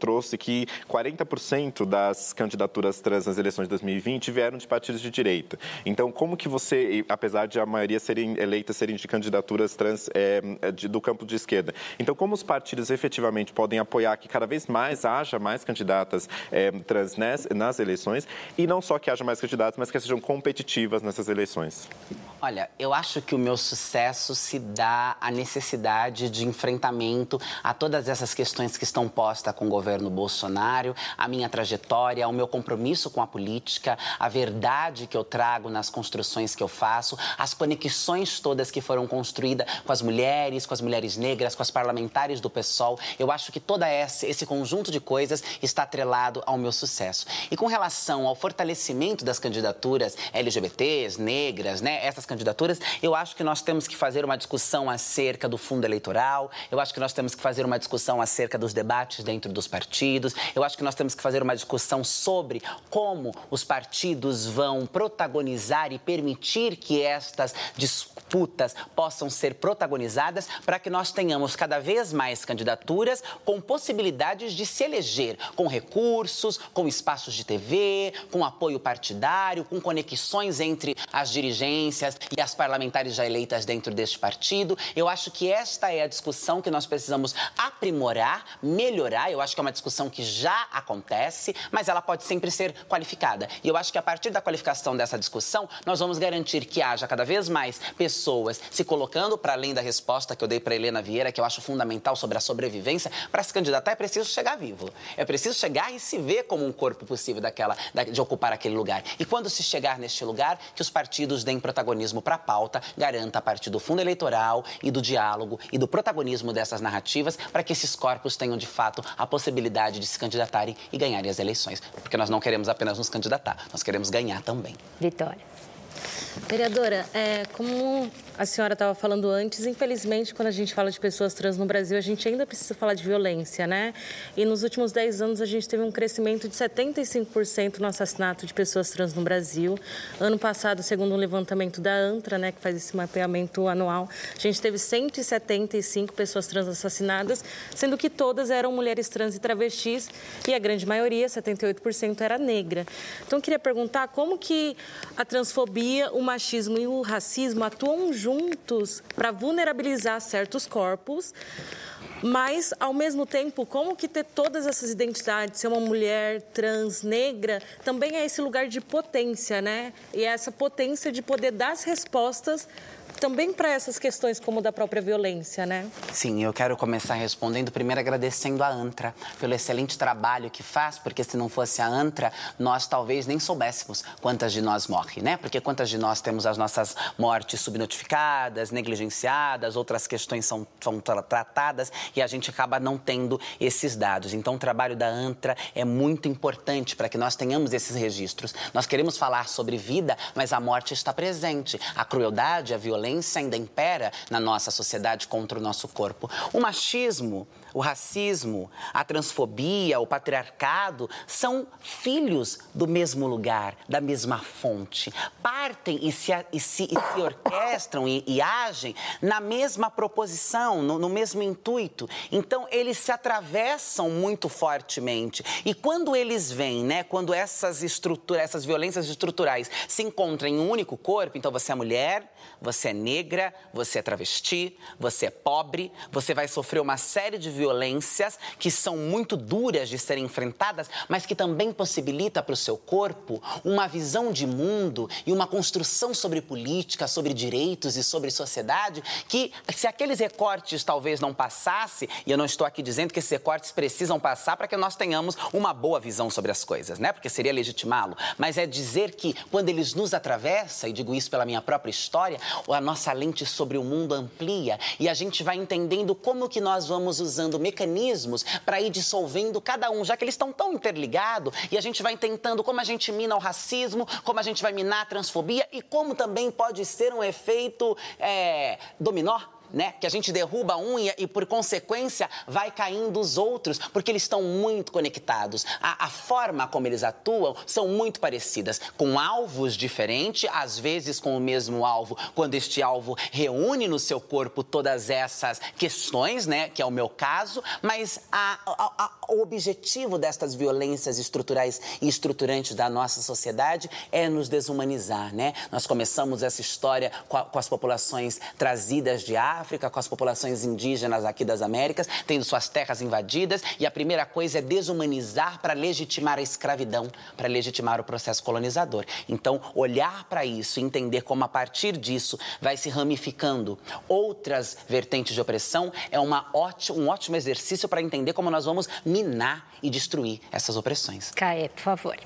S6: trouxe que 40% das candidaturas trans nas eleições de 2020 vieram de partidos de direita. Então, como que você, apesar de a maioria serem eleitas serem de candidaturas trans é, de, do campo de esquerda. Então, como os partidos efetivamente podem apoiar que cada vez mais haja mais candidatas é, trans nas, nas eleições e não só que haja mais candidatas, mas que sejam competitivas nessas eleições?
S3: Olha, eu acho que o meu sucesso se dá à necessidade de enfrentamento a todas essas questões que estão postas com o governo Bolsonaro, a minha trajetória, o meu compromisso com a política, a verdade que eu trago nas construções que eu faço, as conexões todas que foram construídas com as mulheres, com as mulheres negras, com as parlamentares do PSOL. Eu acho que todo esse conjunto de coisas está atrelado ao meu sucesso. E com relação ao fortalecimento das candidaturas LGBTs, negras, né, essas candidaturas, eu acho que nós temos que fazer uma discussão acerca do fundo eleitoral, eu acho que nós temos que fazer uma discussão acerca dos debates dentro dos partidos, eu acho que nós temos que fazer uma discussão sobre como os partidos vão protagonizar e permitir que estas discussões disputas possam ser protagonizadas para que nós tenhamos cada vez mais candidaturas com possibilidades de se eleger, com recursos, com espaços de TV, com apoio partidário, com conexões entre as dirigências e as parlamentares já eleitas dentro deste partido. Eu acho que esta é a discussão que nós precisamos aprimorar, melhorar. Eu acho que é uma discussão que já acontece, mas ela pode sempre ser qualificada. E eu acho que a partir da qualificação dessa discussão, nós vamos garantir que haja cada vez mais pessoas se colocando para além da resposta que eu dei para Helena Vieira, que eu acho fundamental sobre a sobrevivência. Para se candidatar é preciso chegar vivo. É preciso chegar e se ver como um corpo possível daquela, de ocupar aquele lugar. E quando se chegar neste lugar, que os partidos deem protagonismo para a pauta, garanta a partir do fundo eleitoral e do diálogo e do protagonismo dessas narrativas para que esses corpos tenham de fato a possibilidade de se candidatarem e ganharem as eleições. Porque nós não queremos apenas nos candidatar, nós queremos ganhar também.
S1: Vitória.
S8: Vereadora, é, como a senhora estava falando antes, infelizmente, quando a gente fala de pessoas trans no Brasil, a gente ainda precisa falar de violência, né? E nos últimos 10 anos a gente teve um crescimento de 75% no assassinato de pessoas trans no Brasil. Ano passado, segundo um levantamento da ANTRA, né, que faz esse mapeamento anual, a gente teve 175 pessoas trans assassinadas, sendo que todas eram mulheres trans e travestis e a grande maioria, 78%, era negra. Então, eu queria perguntar como que a transfobia, o machismo e o racismo atuam juntos juntos para vulnerabilizar certos corpos, mas ao mesmo tempo, como que ter todas essas identidades, ser uma mulher trans, negra, também é esse lugar de potência, né? E é essa potência de poder dar as respostas também para essas questões como da própria violência, né?
S3: Sim, eu quero começar respondendo primeiro agradecendo a ANTRA pelo excelente trabalho que faz, porque se não fosse a ANTRA, nós talvez nem soubéssemos quantas de nós morrem, né? Porque quantas de nós temos as nossas mortes subnotificadas, negligenciadas, outras questões são, são tratadas e a gente acaba não tendo esses dados. Então, o trabalho da ANTRA é muito importante para que nós tenhamos esses registros. Nós queremos falar sobre vida, mas a morte está presente. A crueldade, a violência violência ainda impera na nossa sociedade contra o nosso corpo. O machismo o racismo, a transfobia, o patriarcado são filhos do mesmo lugar, da mesma fonte. Partem e se, e se, e se orquestram e, e, agem na mesma proposição, no, no mesmo intuito. Então, eles se atravessam muito fortemente. E quando eles vêm, né, quando essas estruturas, essas violências estruturais se encontram em um único corpo, então você é mulher, você é negra, você é travesti, você é pobre, você vai sofrer uma série de violências que são muito duras de serem enfrentadas, mas que também possibilita para o seu corpo uma visão de mundo e uma construção sobre política, sobre direitos e sobre sociedade que, se aqueles recortes talvez não passasse, e eu não estou aqui dizendo que esses recortes precisam passar para que nós tenhamos uma boa visão sobre as coisas, né? Porque seria legitimá-lo, mas é dizer que quando eles nos atravessam, e digo isso pela minha própria história, a nossa lente sobre o mundo amplia e a gente vai entendendo como que nós vamos usando mecanismos para ir dissolvendo cada um, já que eles estão tão interligados, e a gente vai tentando como a gente mina o racismo, como a gente vai minar a transfobia e como também pode ser um efeito é, dominó né? Que a gente derruba a unha e, por consequência, vai caindo os outros, porque eles estão muito conectados. A, a, forma como eles atuam são muito parecidas, com alvos diferentes, às vezes com o mesmo alvo, quando este alvo reúne no seu corpo todas essas questões, né? Que é o meu caso, mas a, a, o objetivo destas violências estruturais e estruturantes da nossa sociedade é nos desumanizar, né? Nós começamos essa história com, com as populações trazidas de África, África, com as populações indígenas aqui das Américas, tendo suas terras invadidas, e a primeira coisa é desumanizar para legitimar a escravidão, para legitimar o processo colonizador. Então, olhar para isso e entender como a partir disso vai se ramificando outras vertentes de opressão é uma ótimo, um ótimo exercício para entender como nós vamos minar e destruir essas opressões.
S1: Caê, por favor.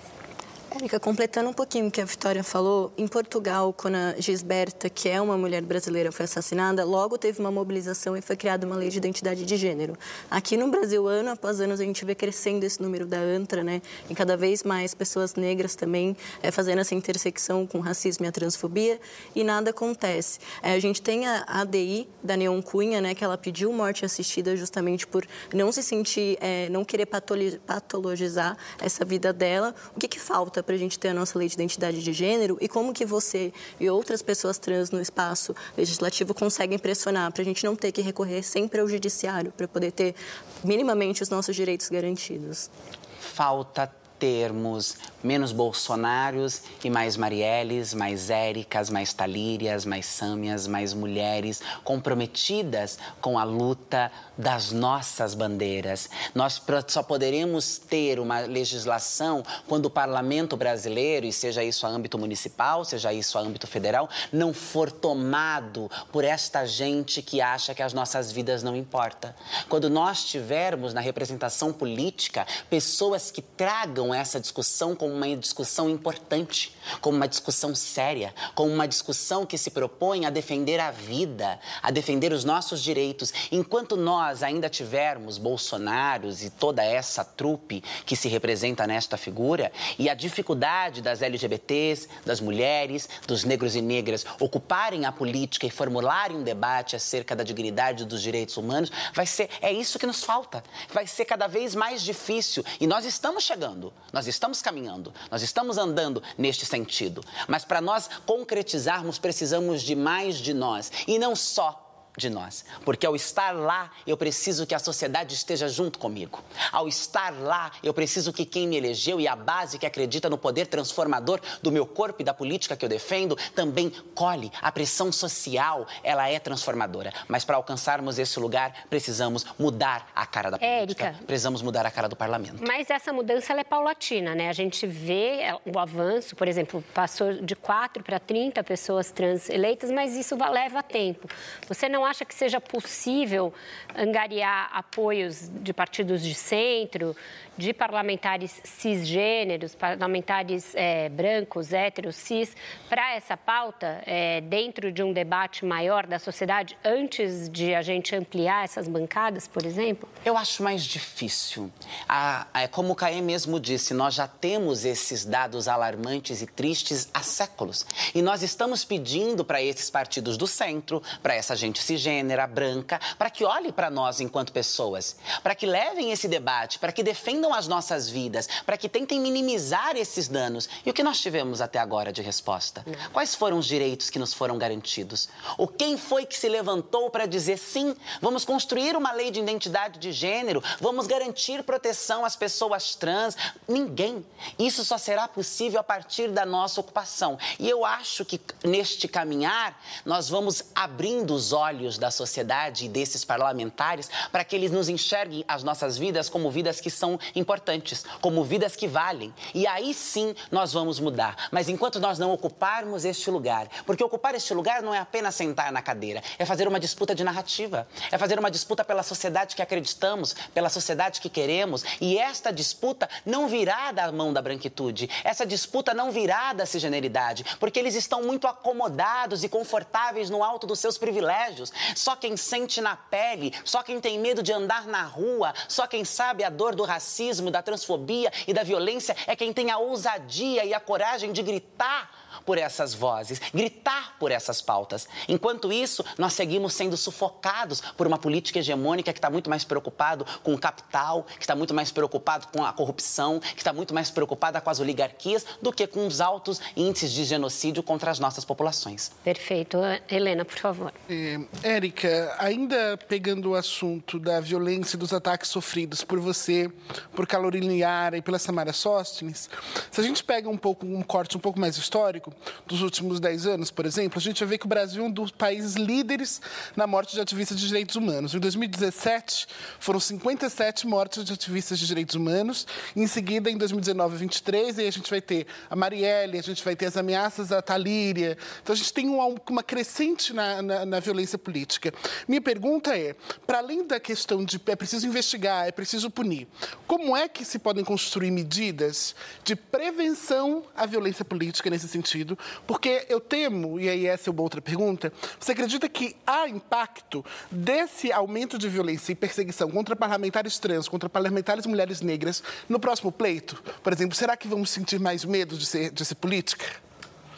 S7: Érica, completando um pouquinho o que a Vitória falou, em Portugal, quando a Gisberta, que é uma mulher brasileira, foi assassinada, logo teve uma mobilização e foi criada uma lei de identidade de gênero. Aqui no Brasil, ano após ano, a gente vê crescendo esse número da ANTRA, né? E cada vez mais pessoas negras também é, fazendo essa intersecção com o racismo e a transfobia, e nada acontece. É, a gente tem a ADI da Neon Cunha, né? Que ela pediu morte assistida justamente por não se sentir, é, não querer patologizar essa vida dela. O que, que falta? Para a gente ter a nossa lei de identidade de gênero e como que você e outras pessoas trans no espaço legislativo conseguem pressionar para a gente não ter que recorrer sempre ao judiciário para poder ter minimamente os nossos direitos garantidos.
S3: Falta termos menos Bolsonaros e mais Marielles, mais Éricas, mais Talírias, mais Sâmias, mais mulheres comprometidas com a luta das nossas bandeiras. Nós só poderemos ter uma legislação quando o parlamento brasileiro, e seja isso a âmbito municipal, seja isso a âmbito federal, não for tomado por esta gente que acha que as nossas vidas não importam. Quando nós tivermos na representação política pessoas que tragam essa discussão como uma discussão importante, como uma discussão séria, como uma discussão que se propõe a defender a vida, a defender os nossos direitos, enquanto nós nós ainda tivermos Bolsonaros e toda essa trupe que se representa nesta figura, e a dificuldade das LGBTs, das mulheres, dos negros e negras ocuparem a política e formularem um debate acerca da dignidade dos direitos humanos, vai ser é isso que nos falta. Vai ser cada vez mais difícil e nós estamos chegando, nós estamos caminhando, nós estamos andando neste sentido. Mas para nós concretizarmos, precisamos de mais de nós e não só de nós. Porque ao estar lá, eu preciso que a sociedade esteja junto comigo. Ao estar lá, eu preciso que quem me elegeu e a base que acredita no poder transformador do meu corpo e da política que eu defendo também colhe. A pressão social, ela é transformadora. Mas para alcançarmos esse lugar, precisamos mudar a cara da política. Érica, precisamos mudar a cara do parlamento.
S1: Mas essa mudança é paulatina, né? A gente vê é, o avanço, por exemplo, passou de 4 para 30 pessoas trans eleitas, mas isso leva tempo. Você não acha que seja possível angariar apoios de partidos de centro, de parlamentares cisgêneros, parlamentares é, brancos, héteros, cis, para essa pauta, é, dentro de um debate maior da sociedade, antes de a gente ampliar essas bancadas, por exemplo?
S3: Eu acho mais difícil. Ah, é, como o Caê mesmo disse, nós já temos esses dados alarmantes e tristes há séculos. E nós estamos pedindo para esses partidos do centro, para essa gente cisgênera, branca, para que olhe para nós enquanto pessoas, para que levem esse debate, para que defendam as nossas vidas, para que tentem minimizar esses danos. E o que nós tivemos até agora de resposta? Quais foram os direitos que nos foram garantidos? O quem foi que se levantou para dizer sim, vamos construir uma lei de identidade de gênero, vamos garantir proteção às pessoas trans? Ninguém. Isso só será possível a partir da nossa ocupação. E eu acho que neste caminhar nós vamos abrindo os olhos da sociedade e desses parlamentares para que eles nos enxerguem as nossas vidas como vidas que são importantes, como vidas que valem. E aí sim nós vamos mudar. Mas enquanto nós não ocuparmos este lugar, porque ocupar este lugar não é apenas sentar na cadeira, é fazer uma disputa de narrativa, é fazer uma disputa pela sociedade que acreditamos, pela sociedade que queremos. E esta disputa não virá da mão da branquitude, essa disputa não virá da cisgeneridade, porque eles estão muito acomodados e confortáveis no alto dos seus privilégios. Só quem sente na pele, só quem tem medo de andar na rua, só quem sabe a dor do racismo da transfobia e da violência é quem tem a ousadia e a coragem de gritar por essas vozes, gritar por essas pautas. Enquanto isso, nós seguimos sendo sufocados por uma política hegemônica que está muito mais preocupado com o capital, que está muito mais preocupado com a corrupção, que está muito mais preocupada com as oligarquias do que com os altos índices de genocídio contra as nossas populações.
S1: Perfeito. Helena, por favor.
S4: É, Érica, ainda pegando o assunto da violência e dos ataques sofridos por você, por Carolina Yara e pela Samara Sóstenes, se a gente pega um pouco um corte um pouco mais histórico dos últimos 10 anos, por exemplo, a gente vai ver que o Brasil é um dos países líderes na morte de ativistas de direitos humanos. Em 2017, foram 57 mortes de ativistas de direitos humanos. Em seguida, em 2019, 23, aí a gente vai ter a Marielle, a gente vai ter as ameaças à Talíria. Então, a gente tem uma, uma crescente na, na, na violência política. Minha pergunta é, para além da questão de é preciso investigar, é preciso punir, como é que se podem construir medidas de prevenção à violência política nesse sentido? Porque eu temo, e aí essa é uma outra pergunta, você acredita que há impacto desse aumento de violência e perseguição contra parlamentares trans, contra parlamentares mulheres negras no próximo pleito? Por exemplo, será que vamos sentir mais medo de ser, de ser política?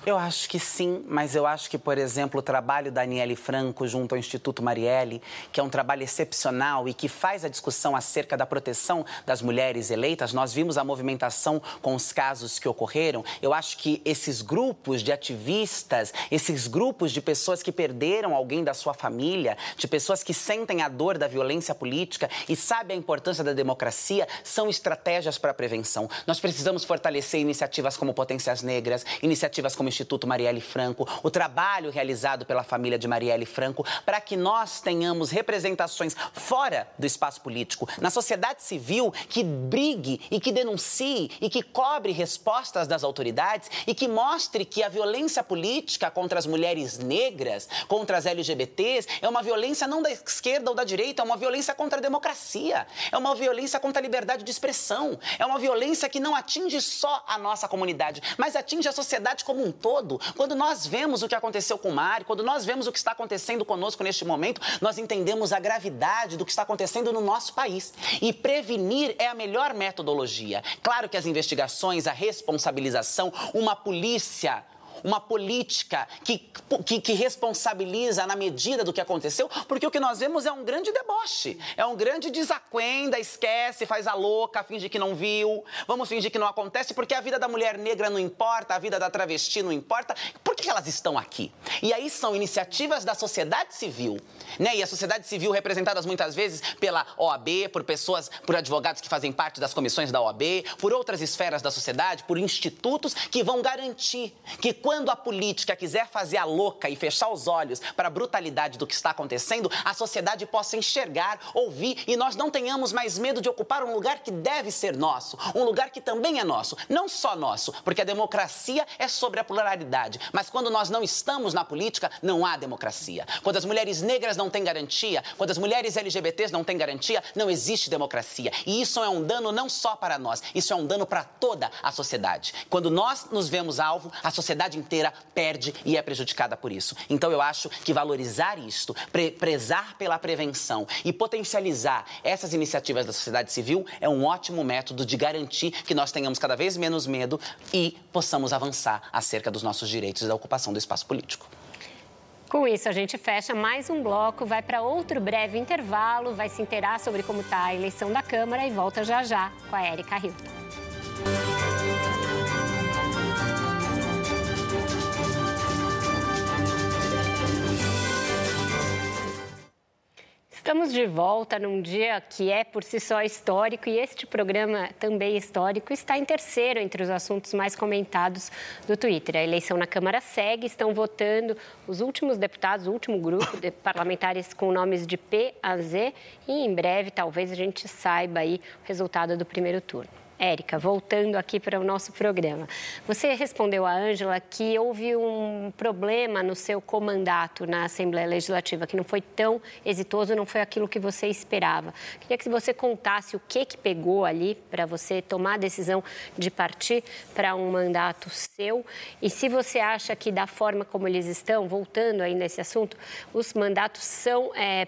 S3: Eu acho que sim, mas eu acho que, por exemplo, o trabalho da Aniele Franco junto ao Instituto Marielle, que é um trabalho excepcional e que faz a discussão acerca da proteção das mulheres eleitas, nós vimos a movimentação com os casos que ocorreram. Eu acho que esses grupos de ativistas, esses grupos de pessoas que perderam alguém da sua família, de pessoas que sentem a dor da violência política e sabem a importância da democracia, são estratégias para a prevenção. Nós precisamos fortalecer iniciativas como Potências Negras, iniciativas como Instituto Marielle Franco, o trabalho realizado pela família de Marielle Franco, para que nós tenhamos representações fora do espaço político, na sociedade civil, que brigue e que denuncie e que cobre respostas das autoridades e que mostre que a violência política contra as mulheres negras, contra as LGBTs, é uma violência não da esquerda ou da direita, é uma violência contra a democracia, é uma violência contra a liberdade de expressão, é uma violência que não atinge só a nossa comunidade, mas atinge a sociedade como um todo todo. Quando nós vemos o que aconteceu com o Mari, quando nós vemos o que está acontecendo conosco neste momento, nós entendemos a gravidade do que está acontecendo no nosso país. E prevenir é a melhor metodologia. Claro que as investigações, a responsabilização, uma polícia uma política que, que, que, responsabiliza na medida do que aconteceu, porque o que nós vemos é um grande deboche, é um grande desacuenda, esquece, faz a louca, finge que não viu, vamos fingir que não acontece, porque a vida da mulher negra não importa, a vida da travesti não importa, por que elas estão aqui? E aí são iniciativas da sociedade civil, né? E a sociedade civil representadas muitas vezes pela OAB, por pessoas, por advogados que fazem parte das comissões da OAB, por outras esferas da sociedade, por institutos que vão garantir que quando a política quiser fazer a louca e fechar os olhos para a brutalidade do que está acontecendo, a sociedade possa enxergar, ouvir e nós não tenhamos mais medo de ocupar um lugar que deve ser nosso, um lugar que também é nosso, não só nosso, porque a democracia é sobre a pluralidade, mas quando nós não estamos na política, não há democracia. Quando as mulheres negras não têm garantia, quando as mulheres LGBTs não têm garantia, não existe democracia. E isso é um dano não só para nós, isso é um dano para toda a sociedade. Quando nós nos vemos alvo, a sociedade sociedade inteira perde e é prejudicada por isso. Então eu acho que valorizar isto, pre prezar pela prevenção e potencializar essas iniciativas da sociedade civil é um ótimo método de garantir que nós tenhamos cada vez menos medo e possamos avançar acerca dos nossos direitos e da ocupação do espaço político.
S1: Com isso, a gente fecha mais um bloco, vai para outro breve intervalo, vai se inteirar sobre como está a eleição da Câmara e volta já já com a Érica Hilton. Estamos de volta num dia que é por si só histórico e este programa também histórico está em terceiro entre os assuntos mais comentados do Twitter. A eleição na Câmara segue, estão votando os últimos deputados, o último grupo de parlamentares com nomes de P a Z e em breve talvez a gente saiba aí o resultado do primeiro turno. Érica, voltando aqui para o nosso programa. Você respondeu a Ângela que houve um problema no seu comandato na Assembleia Legislativa, que não foi tão exitoso, não foi aquilo que você esperava. Queria que você contasse o que, que pegou ali para você tomar a decisão de partir para um mandato seu e se você acha que, da forma como eles estão, voltando aí nesse assunto, os mandatos são. É,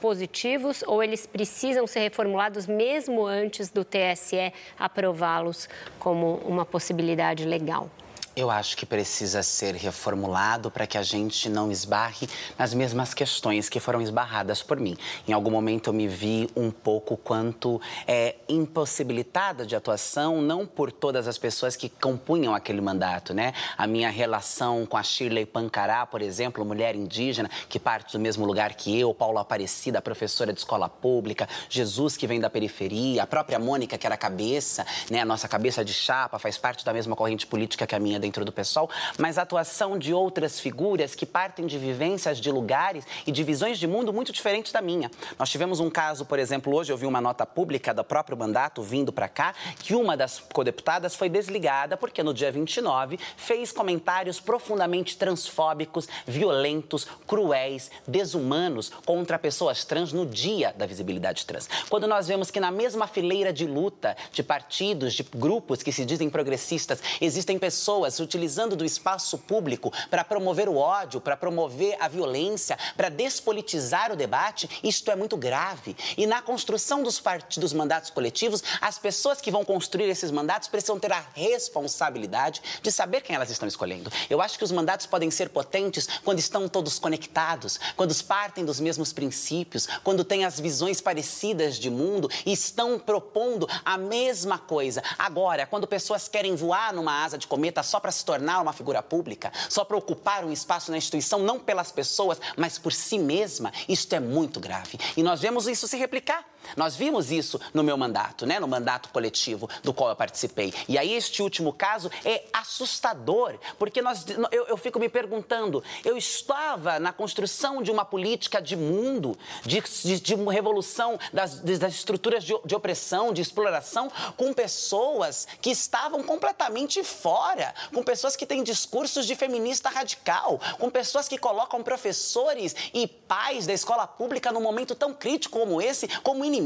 S1: positivos ou eles precisam ser reformulados mesmo antes do TSE aprová-los como uma possibilidade legal?
S3: Eu acho que precisa ser reformulado para que a gente não esbarre nas mesmas questões que foram esbarradas por mim. Em algum momento eu me vi um pouco quanto é, impossibilitada de atuação, não por todas as pessoas que compunham aquele mandato, né? A minha relação com a Shirley Pancará, por exemplo, mulher indígena que parte do mesmo lugar que eu, Paulo Aparecida, professora de escola pública, Jesus que vem da periferia, a própria Mônica que era cabeça, né? A nossa cabeça de chapa faz parte da mesma corrente política que a minha dentro do PSOL, mas a atuação de outras figuras que partem de vivências de lugares e de visões de mundo muito diferentes da minha. Nós tivemos um caso, por exemplo, hoje eu vi uma nota pública do próprio mandato vindo para cá, que uma das codeputadas foi desligada porque no dia 29 fez comentários profundamente transfóbicos, violentos, cruéis, desumanos contra pessoas trans no dia da visibilidade trans. Quando nós vemos que na mesma fileira de luta de partidos, de grupos que se dizem progressistas, existem pessoas pessoas utilizando do espaço público para promover o ódio, para promover a violência, para despolitizar o debate, isto é muito grave. E na construção dos partidos, mandatos coletivos, as pessoas que vão construir esses mandatos precisam ter a responsabilidade de saber quem elas estão escolhendo. Eu acho que os mandatos podem ser potentes quando estão todos conectados, quando partem dos mesmos princípios, quando têm as visões parecidas de mundo e estão propondo a mesma coisa. Agora, quando pessoas querem voar numa asa de cometa só para se tornar uma figura pública, só para ocupar um espaço na instituição, não pelas pessoas, mas por si mesma, isto é muito grave. E nós vemos isso se replicar. Nós vimos isso no meu mandato, né? no mandato coletivo do qual eu participei. E aí, este último caso é assustador, porque nós, eu, eu fico me perguntando: eu estava na construção de uma política de mundo, de, de, de revolução das, das estruturas de, de opressão, de exploração, com pessoas que estavam completamente fora, com pessoas que têm discursos de feminista radical, com pessoas que colocam professores e pais da escola pública num momento tão crítico como esse, como inimigos.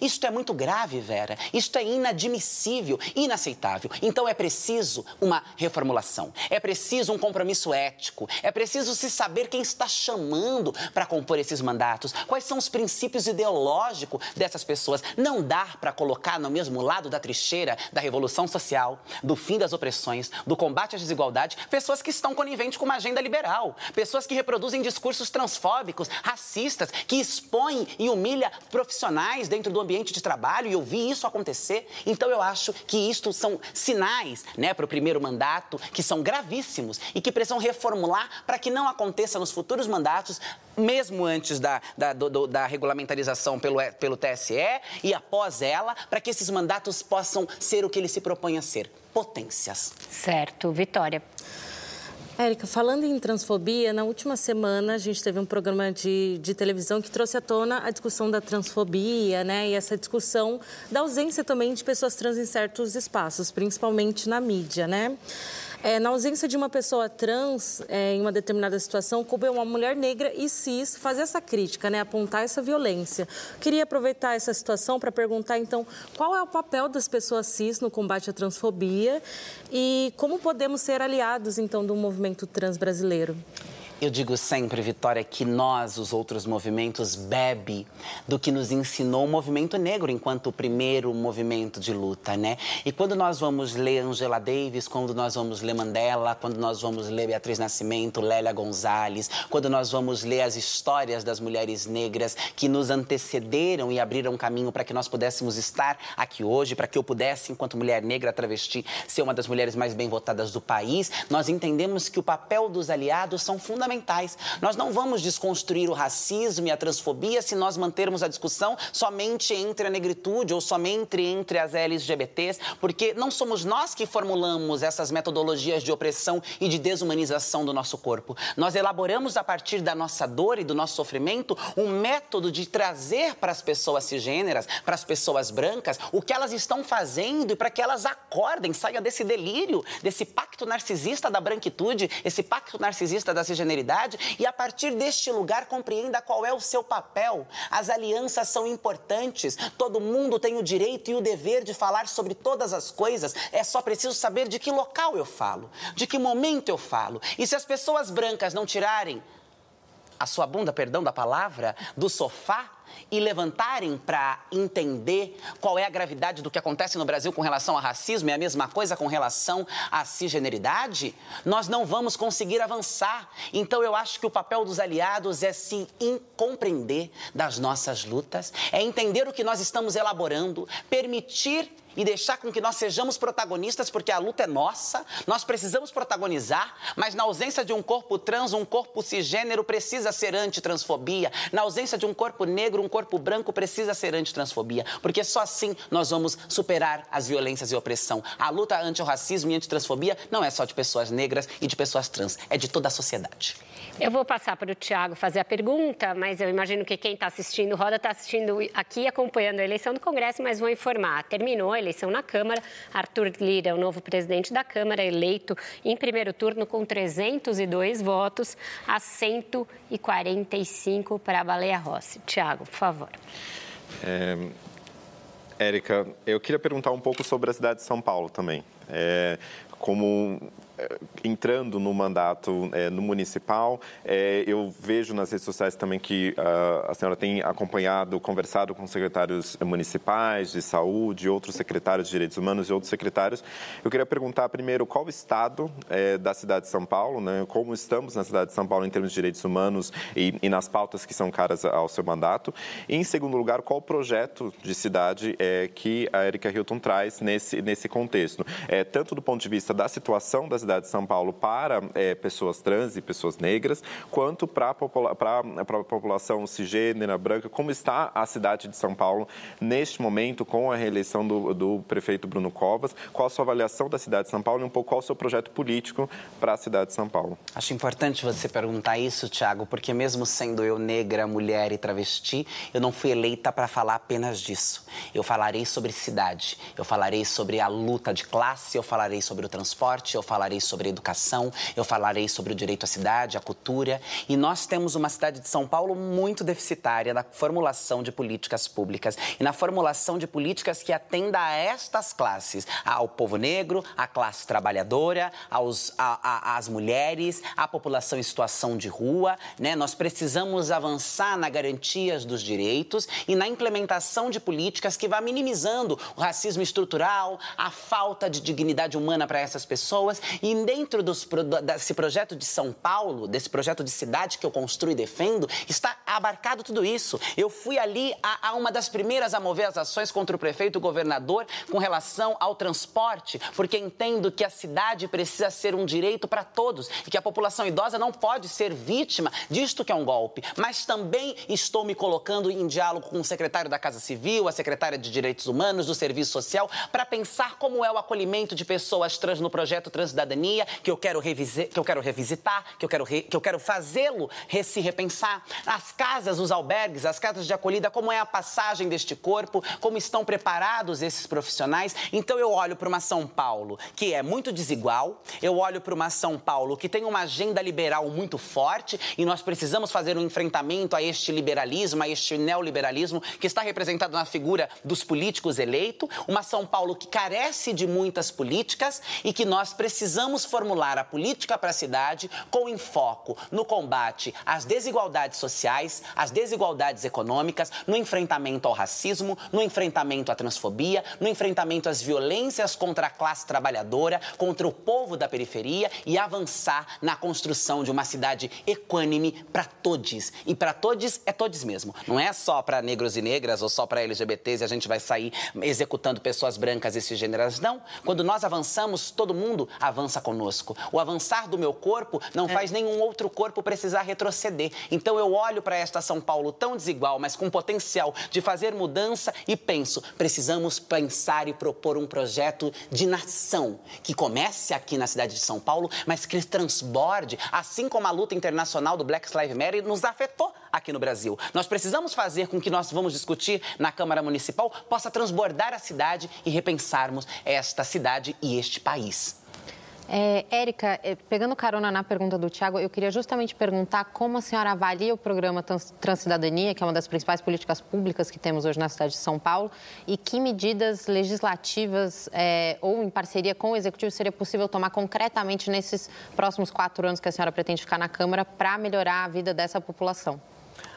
S3: Isto é muito grave, Vera. Isto é inadmissível, inaceitável. Então é preciso uma reformulação. É preciso um compromisso ético. É preciso se saber quem está chamando para compor esses mandatos. Quais são os princípios ideológicos dessas pessoas? Não dá para colocar no mesmo lado da trincheira da revolução social, do fim das opressões, do combate às desigualdades, pessoas que estão coniventes com uma agenda liberal, pessoas que reproduzem discursos transfóbicos, racistas, que expõem e humilham profissionais dentro do ambiente de trabalho, e eu vi isso acontecer. Então eu acho que isto são sinais, né, para o primeiro mandato, que são gravíssimos e que precisam reformular para que não aconteça nos futuros mandatos, mesmo antes da, da, do, da regulamentarização pelo, pelo TSE e após ela, para que esses mandatos possam ser o que eles se propõem a ser potências.
S1: Certo. Vitória.
S8: Érica, falando em transfobia, na última semana a gente teve um programa de, de televisão que trouxe à tona a discussão da transfobia, né? E essa discussão da ausência também de pessoas trans em certos espaços, principalmente na mídia, né? É, na ausência de uma pessoa trans é, em uma determinada situação, coube uma mulher negra e cis fazer essa crítica, né, apontar essa violência. Queria aproveitar essa situação para perguntar, então, qual é o papel das pessoas cis no combate à transfobia e como podemos ser aliados, então, do movimento trans brasileiro?
S3: Eu digo sempre, Vitória, que nós, os outros movimentos, bebe do que nos ensinou o movimento negro enquanto o primeiro movimento de luta, né? E quando nós vamos ler Angela Davis, quando nós vamos ler Mandela, quando nós vamos ler Beatriz Nascimento, Lélia Gonzalez, quando nós vamos ler as histórias das mulheres negras que nos antecederam e abriram caminho para que nós pudéssemos estar aqui hoje, para que eu pudesse, enquanto mulher negra travesti, ser uma das mulheres mais bem votadas do país, nós entendemos que o papel dos aliados são fundamentais fundamentais. Nós não vamos desconstruir o racismo e a transfobia se nós mantermos a discussão somente entre a negritude ou somente entre as LGBTs, porque não somos nós que formulamos essas metodologias de opressão e de desumanização do nosso corpo. Nós elaboramos a partir da nossa dor e do nosso sofrimento um método de trazer para as pessoas cisgêneras, para as pessoas brancas, o que elas estão fazendo e para que elas acordem, saiam desse delírio, desse pacto narcisista da branquitude, esse pacto narcisista da cisgeneridade e a partir deste lugar compreenda qual é o seu papel. As alianças são importantes, todo mundo tem o direito e o dever de falar sobre todas as coisas, é só preciso saber de que local eu falo, de que momento eu falo. E se as pessoas brancas não tirarem a sua bunda, perdão da palavra, do sofá, e levantarem para entender qual é a gravidade do que acontece no Brasil com relação ao racismo e a mesma coisa com relação à cisgeneridade, nós não vamos conseguir avançar. Então eu acho que o papel dos aliados é se compreender das nossas lutas, é entender o que nós estamos elaborando, permitir e deixar com que nós sejamos protagonistas, porque a luta é nossa, nós precisamos protagonizar, mas na ausência de um corpo trans, um corpo cisgênero precisa ser antitransfobia, na ausência de um corpo negro, um corpo branco precisa ser antitransfobia, porque só assim nós vamos superar as violências e opressão. A luta anti-racismo e antitransfobia não é só de pessoas negras e de pessoas trans, é de toda a sociedade.
S1: Eu vou passar para o Tiago fazer a pergunta, mas eu imagino que quem está assistindo, Roda está assistindo aqui, acompanhando a eleição do Congresso, mas vou informar. Terminou a eleição na Câmara. Arthur Lira é o novo presidente da Câmara, eleito em primeiro turno com 302 votos a 145 para a Baleia Rossi. Tiago, por favor.
S6: É, Érica, eu queria perguntar um pouco sobre a cidade de São Paulo também. É, como entrando no mandato é, no municipal, é, eu vejo nas redes sociais também que uh, a senhora tem acompanhado, conversado com secretários municipais de saúde, outros secretários de direitos humanos e outros secretários. Eu queria perguntar primeiro qual o estado é, da cidade de São Paulo, né, como estamos na cidade de São Paulo em termos de direitos humanos e, e, nas pautas que são caras ao seu mandato. E, em segundo lugar, qual o projeto de cidade é, que a Erika Hilton traz nesse, nesse contexto, é, tanto do ponto de vista da situação da cidade de São Paulo para é, pessoas trans e pessoas negras, quanto para a popula população cisgênera, branca, como está a cidade de São Paulo neste momento com a reeleição do, do prefeito Bruno Covas, qual a sua avaliação da cidade de São Paulo e um pouco qual o seu projeto político para a cidade de São Paulo.
S3: Acho importante você perguntar isso, Tiago, porque mesmo sendo eu negra, mulher e travesti, eu não fui eleita para falar apenas disso. Eu falarei sobre cidade, eu falarei sobre a luta de classe, eu falarei sobre o transporte, eu falarei sobre a educação, eu falarei sobre o direito à cidade, à cultura. E nós temos uma cidade de São Paulo muito deficitária na formulação de políticas públicas e na formulação de políticas que atenda a estas classes, ao povo negro, à classe trabalhadora, aos, a, a, às mulheres, à população em situação de rua. Né? Nós precisamos avançar na garantias dos direitos e na implementação de políticas que vá minimizando o racismo estrutural, a falta de dignidade humana para essas pessoas. E dentro dos, desse projeto de São Paulo, desse projeto de cidade que eu construo e defendo, está abarcado tudo isso. Eu fui ali a, a uma das primeiras a mover as ações contra o prefeito e o governador com relação ao transporte, porque entendo que a cidade precisa ser um direito para todos e que a população idosa não pode ser vítima disto que é um golpe. Mas também estou me colocando em diálogo com o secretário da Casa Civil, a secretária de Direitos Humanos, do Serviço Social, para pensar como é o acolhimento de pessoas trans no projeto Transcidadania, que eu quero, revisi que eu quero revisitar, que eu quero, re que eu quero fazê-lo se repensar. As casas, os albergues, as casas de acolhida, como é a passagem deste corpo, como estão preparados esses profissionais. Então eu olho para uma São Paulo que é muito desigual, eu olho para uma São Paulo que tem uma agenda liberal muito forte e nós precisamos fazer um enfrentamento a este liberalismo, a este neoliberalismo que está representado na figura dos políticos eleitos, uma São Paulo que carece de muitas políticas e que nós precisamos formular a política para a cidade com enfoco no combate às desigualdades sociais, às desigualdades econômicas, no enfrentamento ao racismo, no enfrentamento à transfobia, no enfrentamento às violências contra a classe trabalhadora, contra o povo da periferia e avançar na construção de uma cidade equânime para todos. E para todos é todos mesmo. Não é só para negros e negras ou só para LGBTs e a gente vai sair executando pessoas brancas e cisgêneras. Não. Quando nós avançamos, todo mundo avança conosco. O avançar do meu corpo não é. faz nenhum outro corpo precisar retroceder. Então eu olho para esta São Paulo tão desigual, mas com potencial de fazer mudança e penso, precisamos pensar e propor um projeto de nação que comece aqui na cidade de São Paulo, mas que transborde, assim como a luta internacional do Black Lives Matter nos afetou aqui no Brasil. Nós precisamos fazer com que nós vamos discutir na Câmara Municipal possa transbordar a cidade e repensarmos esta cidade e este país.
S5: É, Érica, é, pegando carona na pergunta do Tiago, eu queria justamente perguntar como a senhora avalia o programa Transcidadania, que é uma das principais políticas públicas que temos hoje na cidade de São Paulo, e que medidas legislativas é, ou em parceria com o Executivo seria possível tomar concretamente nesses próximos quatro anos que a senhora pretende ficar na Câmara para melhorar a vida dessa população.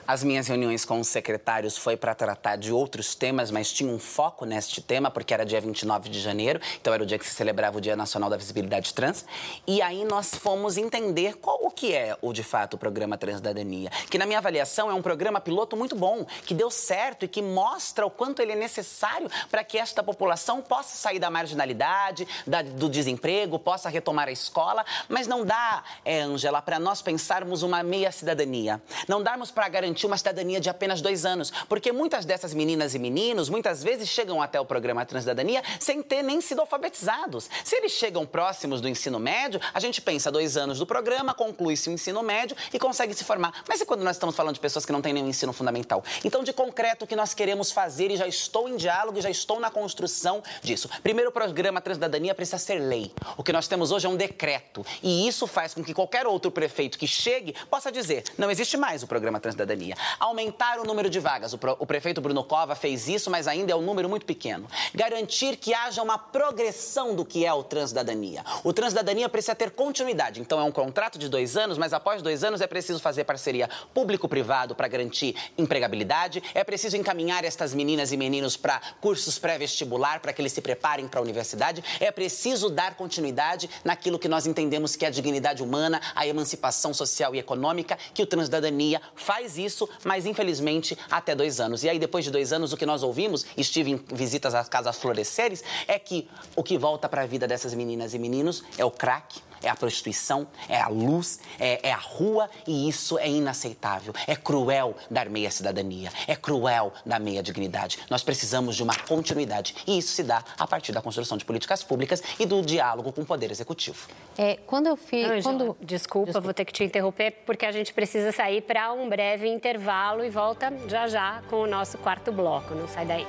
S3: As minhas reuniões com os secretários foi para tratar de outros temas, mas tinha um foco neste tema, porque era dia 29 de janeiro, então era o dia que se celebrava o Dia Nacional da Visibilidade Trans. E aí nós fomos entender qual o que é o de fato o programa Transcidadania, que na minha avaliação é um programa piloto muito bom, que deu certo e que mostra o quanto ele é necessário para que esta população possa sair da marginalidade, da, do desemprego, possa retomar a escola, mas não dá, é, Angela, para nós pensarmos uma meia cidadania. Não darmos para garantir garantir uma cidadania de apenas dois anos. Porque muitas dessas meninas e meninos, muitas vezes chegam até o programa Transcidadania sem ter nem sido alfabetizados. Se eles chegam próximos do ensino médio, a gente pensa dois anos do programa, conclui-se o ensino médio e consegue se formar. Mas e quando nós estamos falando de pessoas que não têm nenhum ensino fundamental? Então, de concreto, o que nós queremos fazer, e já estou em diálogo, já estou na construção disso. Primeiro, o programa Transcidadania precisa ser lei. O que nós temos hoje é um decreto. E isso faz com que qualquer outro prefeito que chegue possa dizer: não existe mais o programa Transcidadania. Cidadania. Aumentar o número de vagas. O, o prefeito Bruno Cova fez isso, mas ainda é um número muito pequeno. Garantir que haja uma progressão do que é o transcidadania. O transcidadania precisa ter continuidade. Então, é um contrato de dois anos, mas após dois anos é preciso fazer parceria público-privado para garantir empregabilidade. É preciso encaminhar estas meninas e meninos para cursos pré-vestibular, para que eles se preparem para a universidade. É preciso dar continuidade naquilo que nós entendemos que é a dignidade humana, a emancipação social e econômica, que o Transcidadania faz isso, mas infelizmente até dois anos. E aí, depois de dois anos, o que nós ouvimos, estive em visitas às casas floresceres, é que o que volta para a vida dessas meninas e meninos é o crack, é a prostituição, é a luz, é, é, a rua e isso é inaceitável. É cruel dar meia cidadania, é cruel dar meia dignidade. Nós precisamos de uma continuidade e isso se dá a partir da construção de políticas públicas e do diálogo com o Poder Executivo.
S1: É, quando eu fiz. Quando... Desculpa, Desculpa, vou ter que te interromper porque a gente precisa sair para um breve intervalo e volta já já com o nosso quarto bloco. Não sai daí.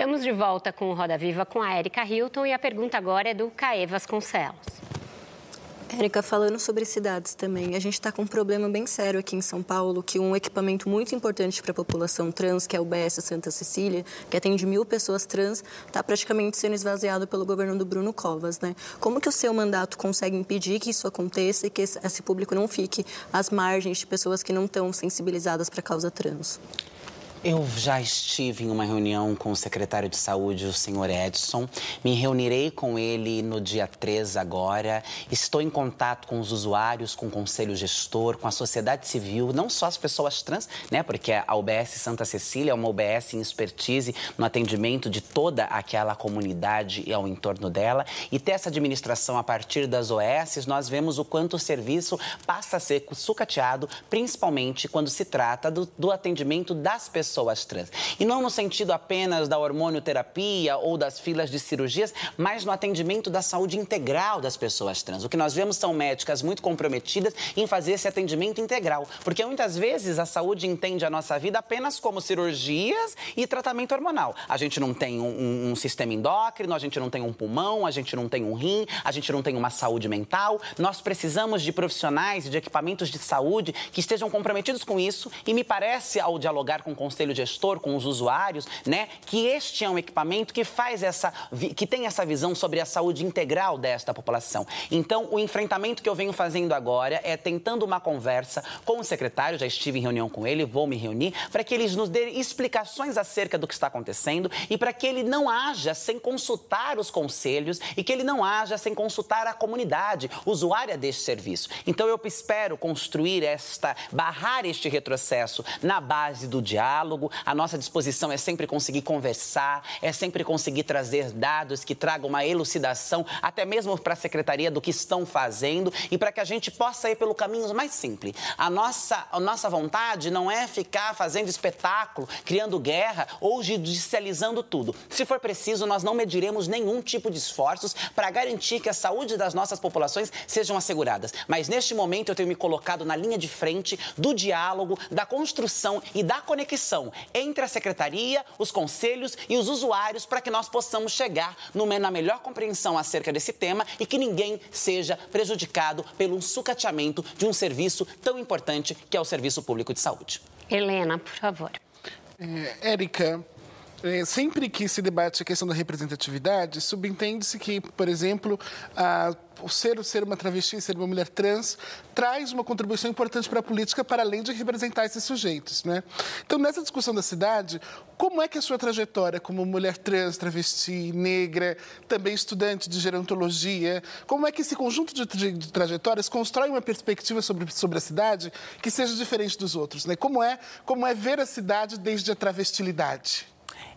S1: Estamos de volta com o Roda Viva com a Érica Hilton e a pergunta agora é do Caê Vasconcelos.
S7: Érica, falando sobre cidades também, a gente está com um problema bem sério aqui em São Paulo, que um equipamento muito importante para a população trans, que é o BS Santa Cecília, que atende mil pessoas trans, está praticamente sendo esvaziado pelo governo do Bruno Covas, né? Como que o seu mandato consegue impedir que isso aconteça e que esse público não fique às margens de pessoas que não estão sensibilizadas para a causa trans?
S3: Eu já estive em uma reunião com o secretário de saúde, o senhor Edson. Me reunirei com ele no dia 3 agora. Estou em contato com os usuários, com o conselho gestor, com a sociedade civil, não só as pessoas trans, né? Porque a UBS Santa Cecília é uma UBS em expertise no atendimento de toda aquela comunidade e ao entorno dela. E ter essa administração a partir das OS, nós vemos o quanto o serviço passa a ser sucateado, principalmente quando se trata do, do atendimento das pessoas pessoas trans. E não no sentido apenas da hormonioterapia ou das filas de cirurgias, mas no atendimento da saúde integral das pessoas trans. O que nós vemos são médicas muito comprometidas em fazer esse atendimento integral, porque muitas vezes a saúde entende a nossa vida apenas como cirurgias e tratamento hormonal. A gente não tem um, um, sistema endócrino, a gente não tem um pulmão, a gente não tem um rim, a gente não tem uma saúde mental. Nós precisamos de profissionais e de equipamentos de saúde que estejam comprometidos com isso e me parece, ao dialogar com o conselho gestor, com os usuários, né, que este é um equipamento que faz essa, que tem essa visão sobre a saúde integral desta população. Então, o enfrentamento que eu venho fazendo agora é tentando uma conversa com o secretário, já estive em reunião com ele, vou me reunir, para que eles nos dê explicações acerca do que está acontecendo e para que ele não haja sem consultar os conselhos e que ele não haja sem consultar a comunidade usuária deste serviço. Então, eu espero construir esta, barrar este retrocesso na base do diálogo diálogo. A nossa disposição é sempre conseguir conversar, é sempre conseguir trazer dados que tragam uma elucidação, até mesmo para a secretaria do que estão fazendo e para que a gente possa ir pelo caminho mais simples. A nossa, a nossa vontade não é ficar fazendo espetáculo, criando guerra ou judicializando tudo. Se for preciso, nós não mediremos nenhum tipo de esforços para garantir que a saúde das nossas populações sejam asseguradas. Mas neste momento eu tenho me colocado na linha de frente do diálogo, da construção e da conexão entre a secretaria, os conselhos e os usuários para que nós possamos chegar na melhor compreensão acerca desse tema e que ninguém seja prejudicado pelo sucateamento de um serviço tão importante que é o Serviço Público de Saúde.
S1: Helena, por favor.
S4: É, Érica, sempre que se debate a questão da representatividade, subentende-se que, por exemplo, a o ser, ser uma travesti, ser uma mulher trans, traz uma contribuição importante para a política, para além de representar esses sujeitos. Né? Então, nessa discussão da cidade, como é que a sua trajetória como mulher trans, travesti, negra, também estudante de gerontologia, como é que esse conjunto de, de, de trajetórias constrói uma perspectiva sobre, sobre a cidade que seja diferente dos outros? Né? Como, é, como é ver a cidade desde a travestilidade?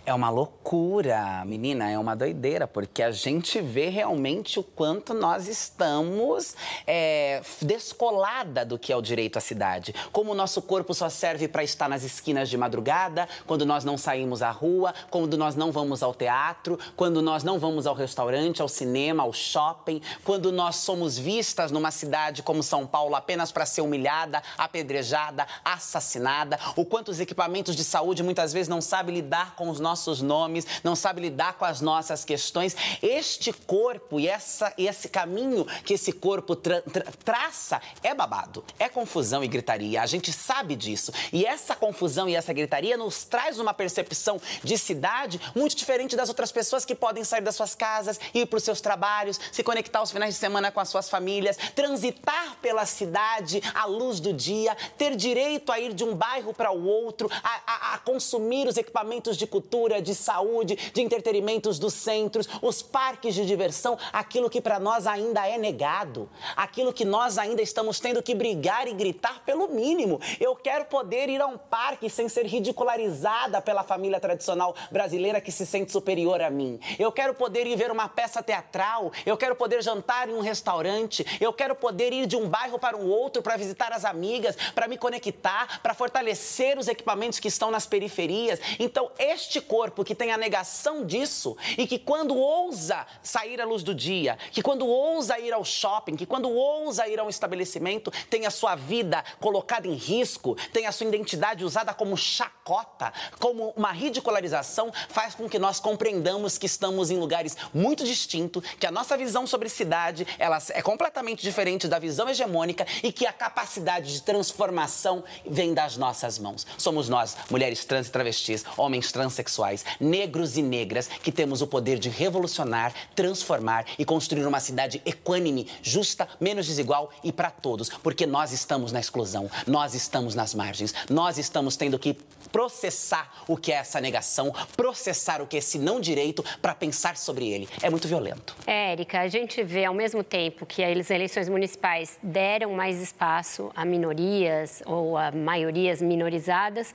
S3: É uma loucura, menina, é uma doideira, porque a gente vê realmente o quanto nós estamos é, descolada do que é o direito à cidade. Como o nosso corpo só serve para estar nas esquinas de madrugada, quando nós não saímos à rua, quando nós não vamos ao teatro, quando nós não vamos ao restaurante, ao cinema, ao shopping, quando nós somos vistas numa cidade como São Paulo apenas para ser humilhada, apedrejada, assassinada, o quanto os equipamentos de saúde muitas vezes não sabem lidar com os nossos nossos nomes, não sabe lidar com as nossas questões. Este corpo e essa, esse caminho que esse corpo tra, tra, traça é babado, é confusão e gritaria. A gente sabe disso. E essa confusão e essa gritaria nos traz uma percepção de cidade muito diferente das outras pessoas que podem sair das suas casas, ir para os seus trabalhos, se conectar aos finais de semana com as suas famílias, transitar pela cidade à luz do dia, ter direito a ir de um bairro para o outro, a, a, a consumir os equipamentos de cultura, de saúde, de entretenimentos dos centros, os parques de diversão, aquilo que para nós ainda é negado, aquilo que nós ainda estamos tendo que brigar e gritar pelo mínimo. Eu quero poder ir a um parque sem ser ridicularizada pela família tradicional brasileira que se sente superior a mim. Eu quero poder ir ver uma peça teatral, eu quero poder jantar em um restaurante, eu quero poder ir de um bairro para um outro para visitar as amigas, para me conectar, para fortalecer os equipamentos que estão nas periferias. Então, este corpo que tem a negação disso e que quando ousa sair à luz do dia, que quando ousa ir ao shopping, que quando ousa ir a um estabelecimento, tem a sua vida colocada em risco, tem a sua identidade usada como chacota, como uma ridicularização, faz com que nós compreendamos que estamos em lugares muito distintos, que a nossa visão sobre cidade ela é completamente diferente da visão hegemônica e que a capacidade de transformação vem das nossas mãos. Somos nós, mulheres trans e travestis, homens transexuais, negros e negras, que temos o poder de revolucionar, transformar e construir uma cidade equânime, justa, menos desigual e para todos, porque nós estamos na exclusão, nós estamos nas margens, nós estamos tendo que processar o que é essa negação, processar o que é esse não direito para pensar sobre ele. É muito violento.
S1: É, Érica, a gente vê ao mesmo tempo que as eleições municipais deram mais espaço a minorias ou a maiorias minorizadas,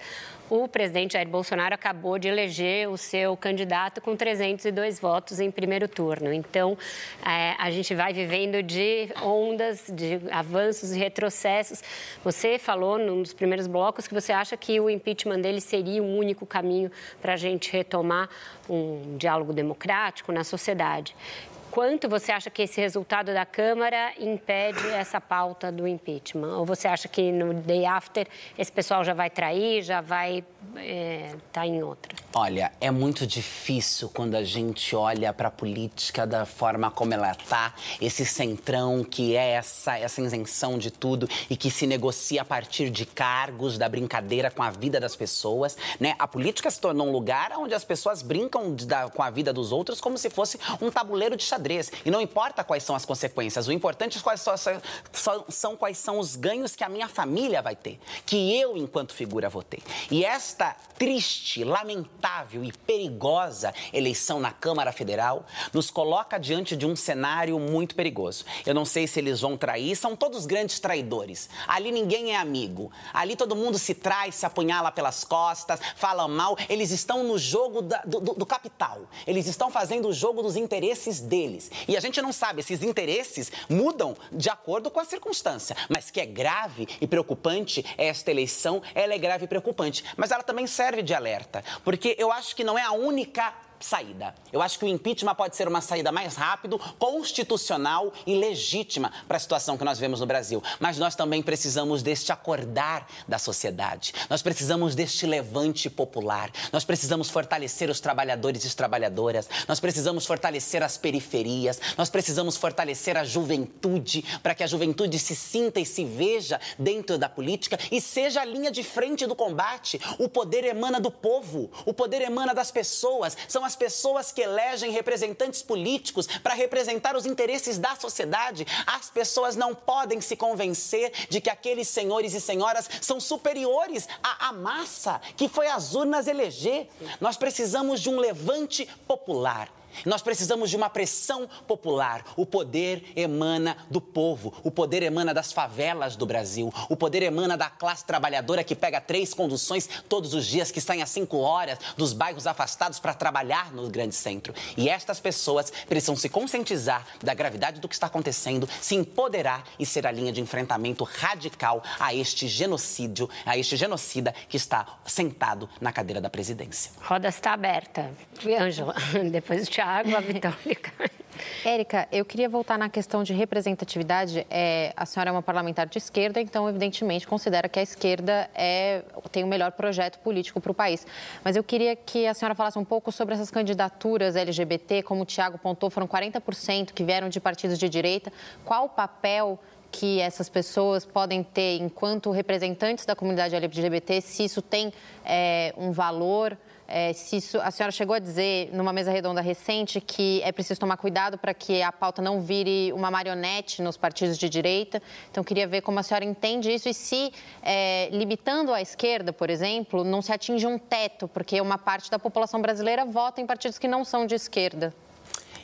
S1: o presidente Jair Bolsonaro acabou de eleger o seu candidato com 302 votos em primeiro turno. Então, é, a gente vai vivendo de ondas, de avanços e retrocessos. Você falou num dos primeiros blocos que você acha que o impeachment dele seria o único caminho para a gente retomar um diálogo democrático na sociedade. Quanto você acha que esse resultado da Câmara impede essa pauta do impeachment? Ou você acha que no day after esse pessoal já vai trair, já vai estar é, tá em outra?
S3: Olha, é muito difícil quando a gente olha para a política da forma como ela está, esse centrão que é essa, essa isenção de tudo e que se negocia a partir de cargos, da brincadeira com a vida das pessoas. Né? A política se tornou um lugar onde as pessoas brincam da, com a vida dos outros como se fosse um tabuleiro de xadrez xadrez. E não importa quais são as consequências, o importante é são, são, são quais são os ganhos que a minha família vai ter, que eu, enquanto figura, vou ter. E esta triste, lamentável e perigosa eleição na Câmara Federal nos coloca diante de um cenário muito perigoso. Eu não sei se eles vão trair, são todos grandes traidores. Ali ninguém é amigo. Ali todo mundo se traz, se apunhala pelas costas, fala mal. Eles estão no jogo da, do, do capital. Eles estão fazendo o jogo dos interesses deles deles. E a gente não sabe, esses interesses mudam de acordo com a circunstância. Mas que é grave e preocupante esta eleição, ela é grave e preocupante. Mas ela também serve de alerta, porque eu acho que não é a única saída. Eu acho que o impeachment pode ser uma saída mais rápida, constitucional e legítima para a situação que nós vemos no Brasil. Mas nós também precisamos deste acordar da sociedade. Nós precisamos deste levante popular. Nós precisamos fortalecer os trabalhadores e as trabalhadoras. Nós precisamos fortalecer as periferias. Nós precisamos fortalecer a juventude para que a juventude se sinta e se veja dentro da política e seja a linha de frente do combate. O poder emana do povo. O poder emana das pessoas. São as pessoas que elegem representantes políticos para representar os interesses da sociedade. As pessoas não podem se convencer de que aqueles senhores e senhoras são superiores à, à massa que foi às urnas eleger. Nós precisamos de um levante popular nós precisamos de uma pressão popular. O poder emana do povo, o poder emana das favelas do Brasil, o poder emana da classe trabalhadora que pega três conduções todos os dias, que saem às cinco horas dos bairros afastados para trabalhar no grande centro. E estas pessoas precisam se conscientizar da gravidade do que está acontecendo, se empoderar e ser a linha de enfrentamento radical a este genocídio, a este genocida que está sentado na cadeira da presidência.
S1: Roda está aberta. Ângela, depois o Tiago, a Vitória.
S5: Érica, eu queria voltar na questão de representatividade. É, a senhora é uma parlamentar de esquerda, então, evidentemente, considera que a esquerda é, tem o melhor projeto político para o país. Mas eu queria que a senhora falasse um pouco sobre essas candidaturas LGBT, como o Tiago pontou, foram 40% que vieram de partidos de direita. Qual o papel que essas pessoas podem ter enquanto representantes da comunidade LGBT, se isso tem é, um valor é, se isso, a senhora chegou a dizer numa mesa redonda recente que é preciso tomar cuidado para que a pauta não vire uma marionete nos partidos de direita. Então, queria ver como a senhora entende isso e se, é, limitando a esquerda, por exemplo, não se atinge um teto, porque uma parte da população brasileira vota em partidos que não são de esquerda.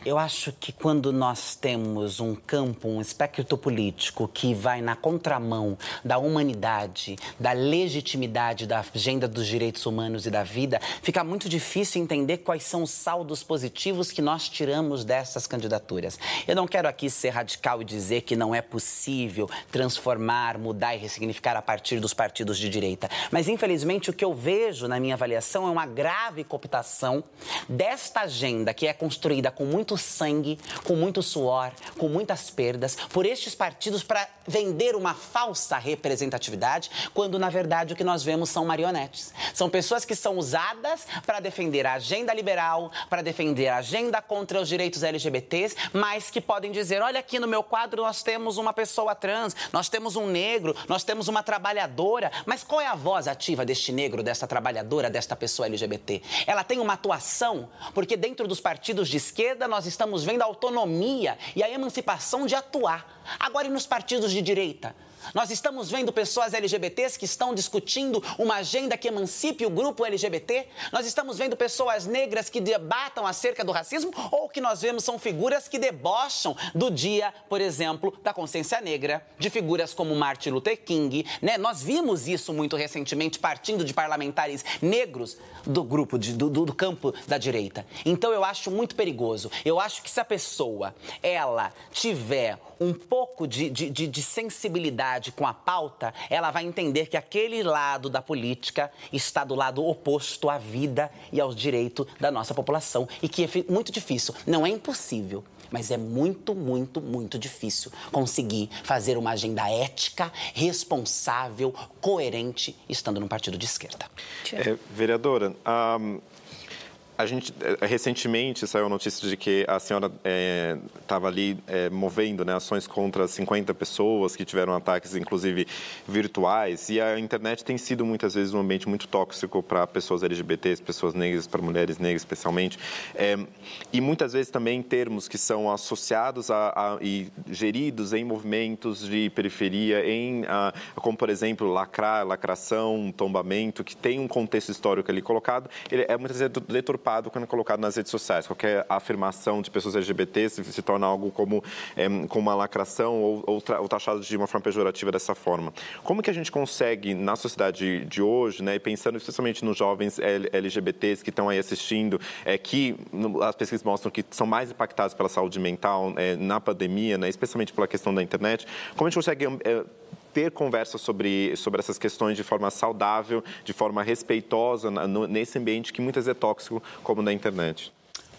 S3: Eu acho que quando nós temos um campo, um espectro político que vai na contramão da humanidade, da legitimidade da agenda dos direitos humanos e da vida, fica muito difícil entender quais são os saldos positivos que nós tiramos dessas candidaturas. Eu não quero aqui ser radical e dizer que não é possível transformar, mudar e ressignificar a partir dos partidos de direita, mas infelizmente o que eu vejo na minha avaliação é uma grave cooptação desta agenda que é construída com muito muito sangue, com muito suor, com muitas perdas, por estes partidos para vender uma falsa representatividade, quando na verdade o que nós vemos são marionetes. São pessoas que são usadas para defender a agenda liberal, para defender a agenda contra os direitos LGBTs, mas que podem dizer: olha, aqui no meu quadro nós temos uma pessoa trans, nós temos um negro, nós temos uma trabalhadora, mas qual é a voz ativa deste negro, desta trabalhadora, desta pessoa LGBT? Ela tem uma atuação, porque dentro dos partidos de esquerda nós nós estamos vendo a autonomia e a emancipação de atuar. Agora, e nos partidos de direita? Nós estamos vendo pessoas LGBTs que estão discutindo uma agenda que emancipe o grupo LGBT. Nós estamos vendo pessoas negras que debatam acerca do racismo ou que nós vemos são figuras que debocham do dia, por exemplo, da consciência negra, de figuras como Martin Luther King. Né? Nós vimos isso muito recentemente partindo de parlamentares negros do grupo, de, do, do campo da direita. Então eu acho muito perigoso. Eu acho que se a pessoa, ela tiver um pouco de, de, de, de sensibilidade com a pauta, ela vai entender que aquele lado da política está do lado oposto à vida e aos direitos da nossa população. E que é muito difícil. Não é impossível, mas é muito, muito, muito difícil conseguir fazer uma agenda ética, responsável, coerente, estando num partido de esquerda.
S6: É, vereadora, um, a gente eh, recentemente saiu a notícia de que a senhora estava é, ali é, movendo né, ações contra 50 pessoas que tiveram ataques, inclusive virtuais. E a internet tem sido muitas vezes um ambiente muito tóxico para pessoas LGBTs, pessoas negras, para mulheres negras especialmente. É, e muitas vezes também termos que são associados a, a, e geridos em movimentos de periferia, em a, como por exemplo lacrar, lacração, tombamento, que tem um contexto histórico ali colocado. Ele é muitas vezes deturpado quando é colocado nas redes sociais. Qualquer afirmação de pessoas LGBTs se torna algo como, é, como uma lacração ou, ou, ou, taxado de uma forma pejorativa dessa forma. Como que a gente consegue, na sociedade de hoje, né, pensando especialmente nos jovens LGBTs que estão aí assistindo, é, que as pesquisas mostram que são mais impactados pela saúde mental é, na pandemia, né, especialmente pela questão da internet, como a gente consegue é, ter conversa sobre, sobre essas questões de forma saudável, de forma respeitosa, nesse ambiente que muitas vezes é tóxico, como na internet.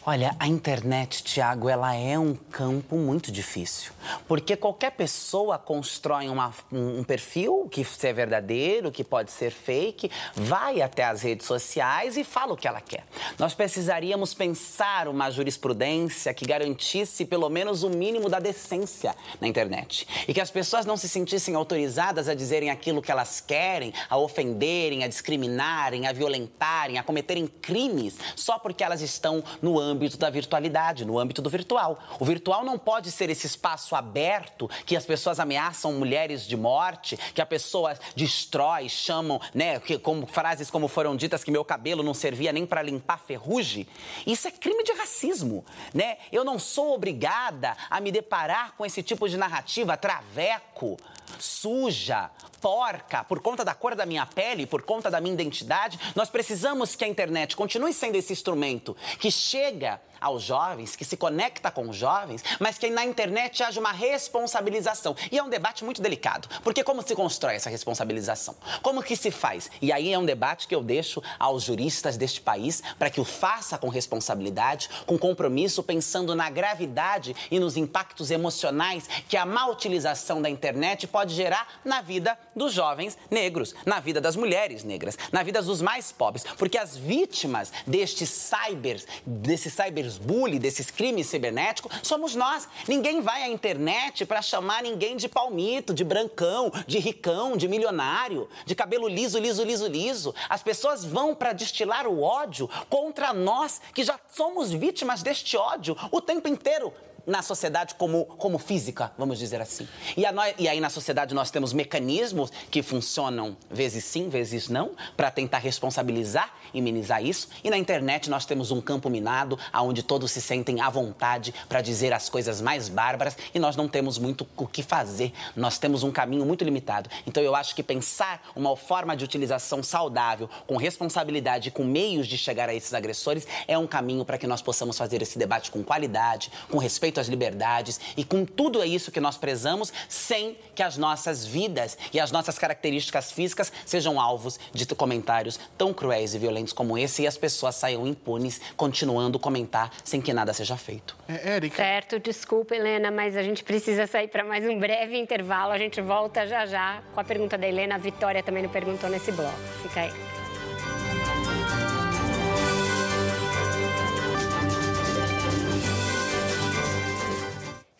S3: Olha, a internet, Tiago, ela é um campo muito difícil. Porque qualquer pessoa constrói uma, um perfil que é verdadeiro, que pode ser fake, vai até as redes sociais e fala o que ela quer. Nós precisaríamos pensar uma jurisprudência que garantisse pelo menos o mínimo da decência na internet. E que as pessoas não se sentissem autorizadas a dizerem aquilo que elas querem, a ofenderem, a discriminarem, a violentarem, a cometerem crimes só porque elas estão no âmbito âmbito da virtualidade, no âmbito do virtual. O virtual não pode ser esse espaço aberto que as pessoas ameaçam mulheres de morte, que a pessoa destrói, chamam, né, que, como frases como foram ditas que meu cabelo não servia nem para limpar ferrugem. Isso é crime de racismo, né? Eu não sou obrigada a me deparar com esse tipo de narrativa traveco, suja, porca, por conta da cor da minha pele, por conta da minha identidade. Nós precisamos que a internet continue sendo esse instrumento que chega aos jovens, que se conecta com os jovens, mas que na internet haja uma responsabilização. E é um debate muito delicado, porque como se constrói essa responsabilização? Como que se faz? E aí é um debate que eu deixo aos juristas deste país para que o faça com responsabilidade, com compromisso, pensando na gravidade e nos impactos emocionais que a má utilização da internet pode gerar na vida dos jovens negros, na vida das mulheres negras, na vida dos mais pobres, porque as vítimas destes cybers, desses cyberbullying, desses crimes cibernéticos, somos nós. Ninguém vai à internet para chamar ninguém de palmito, de brancão, de ricão, de milionário, de cabelo liso, liso, liso, liso. As pessoas vão para destilar o ódio contra nós, que já somos vítimas deste ódio o tempo inteiro na sociedade como, como física, vamos dizer assim. E, a, e aí na sociedade nós temos mecanismos que funcionam vezes sim, vezes não, para tentar responsabilizar e minimizar isso. E na internet nós temos um campo minado, onde todos se sentem à vontade para dizer as coisas mais bárbaras e nós não temos muito o que fazer. Nós temos um caminho muito limitado. Então eu acho que pensar uma forma de utilização saudável, com responsabilidade e com meios de chegar a esses agressores é um caminho para que nós possamos fazer esse debate com qualidade, com respeito respeito às liberdades e com tudo isso que nós prezamos, sem que as nossas vidas e as nossas características físicas sejam alvos de comentários tão cruéis e violentos como esse e as pessoas saiam impunes, continuando a comentar sem que nada seja feito.
S1: É, Érica. Certo, desculpa, Helena, mas a gente precisa sair para mais um breve intervalo. A gente volta já já com a pergunta da Helena. A Vitória também não perguntou nesse bloco. Fica aí.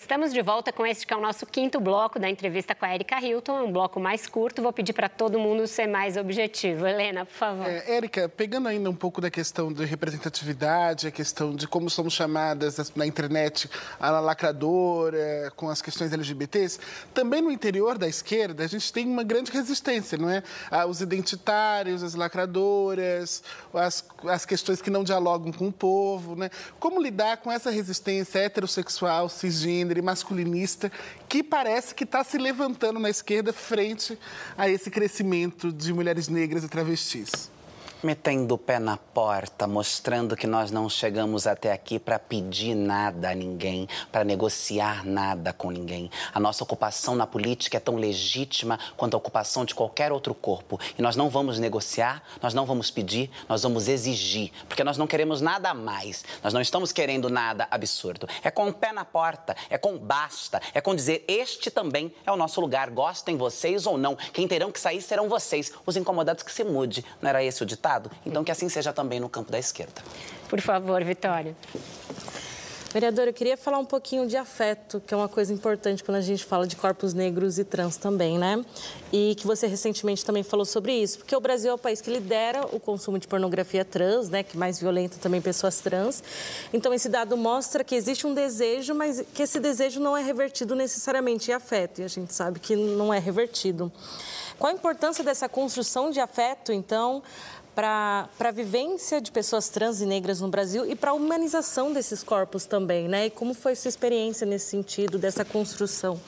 S1: Estamos de volta com este que é o nosso quinto bloco da entrevista com a Erika Hilton. É um bloco mais curto, vou pedir para todo mundo ser mais objetivo. Helena, por favor.
S4: É, Érica, pegando ainda um pouco da questão de representatividade, a questão de como somos chamadas na internet a lacradora, com as questões LGBTs, também no interior da esquerda a gente tem uma grande resistência, não é? Ah, os identitários, as lacradoras, as, as questões que não dialogam com o povo, né? Como lidar com essa resistência heterossexual, cisgênero, masculinista que parece que está se levantando na esquerda frente a esse crescimento de mulheres negras e travestis
S3: metendo o pé na porta, mostrando que nós não chegamos até aqui para pedir nada a ninguém, para negociar nada com ninguém. A nossa ocupação na política é tão legítima quanto a ocupação de qualquer outro corpo. E nós não vamos negociar, nós não vamos pedir, nós vamos exigir, porque nós não queremos nada a mais. Nós não estamos querendo nada absurdo. É com o pé na porta, é com basta, é com dizer este também é o nosso lugar, gostem vocês ou não. Quem terão que sair serão vocês, os incomodados que se mude. Não era esse o ditado? Então, que assim seja também no campo da esquerda.
S1: Por favor, Vitória.
S8: Vereadora, eu queria falar um pouquinho de afeto, que é uma coisa importante quando a gente fala de corpos negros e trans também, né? E que você recentemente também falou sobre isso, porque o Brasil é o país que lidera o consumo de pornografia trans, né? Que mais violenta também pessoas trans. Então, esse dado mostra que existe um desejo, mas que esse desejo não é revertido necessariamente em afeto, e a gente sabe que não é revertido. Qual a importância dessa construção de afeto, então, para a vivência de pessoas trans e negras no Brasil e para a humanização desses corpos também, né? E como foi sua experiência nesse sentido, dessa construção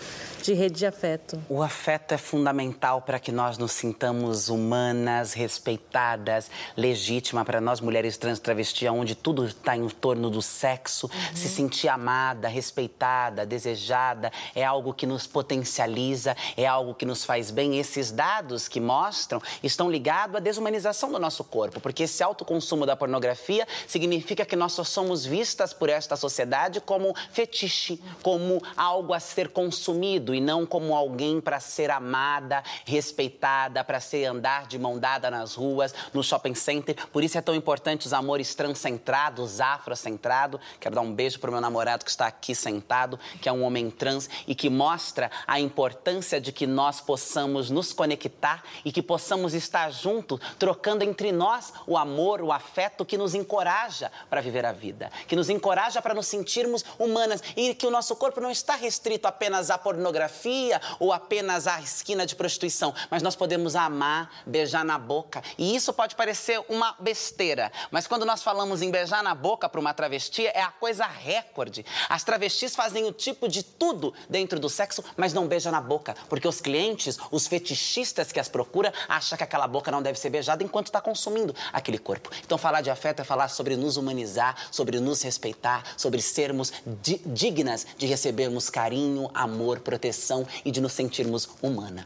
S8: de rede de afeto?
S3: O afeto é fundamental para que nós nos sintamos humanas, respeitadas, legítima para nós mulheres trans travesti, onde tudo está em torno do sexo, uhum. se sentir amada, respeitada, desejada, é algo que nos potencializa, é algo que nos faz bem. Esses dados que mostram estão ligados à desumanização do nosso nosso corpo, porque esse autoconsumo da pornografia significa que nós só somos vistas por esta sociedade como fetiche, como algo a ser consumido e não como alguém para ser amada, respeitada, para ser andar de mão dada nas ruas, no shopping center. Por isso é tão importante os amores transcentrados, afrocentrados. Quero dar um beijo para o meu namorado que está aqui sentado, que é um homem trans e que mostra a importância de que nós possamos nos conectar e que possamos estar juntos, trocando entre entre nós o amor, o afeto que nos encoraja para viver a vida, que nos encoraja para nos sentirmos humanas e que o nosso corpo não está restrito apenas à pornografia ou apenas à esquina de prostituição, mas nós podemos amar, beijar na boca. E isso pode parecer uma besteira, mas quando nós falamos em beijar na boca para uma travesti, é a coisa recorde. As travestis fazem o tipo de tudo dentro do sexo, mas não beijam na boca, porque os clientes, os fetichistas que as procuram, acham que aquela boca não deve ser beijada enquanto está com consumindo aquele corpo. Então, falar de afeto é falar sobre nos humanizar, sobre nos respeitar, sobre sermos di dignas de recebermos carinho, amor, proteção e de nos sentirmos humana.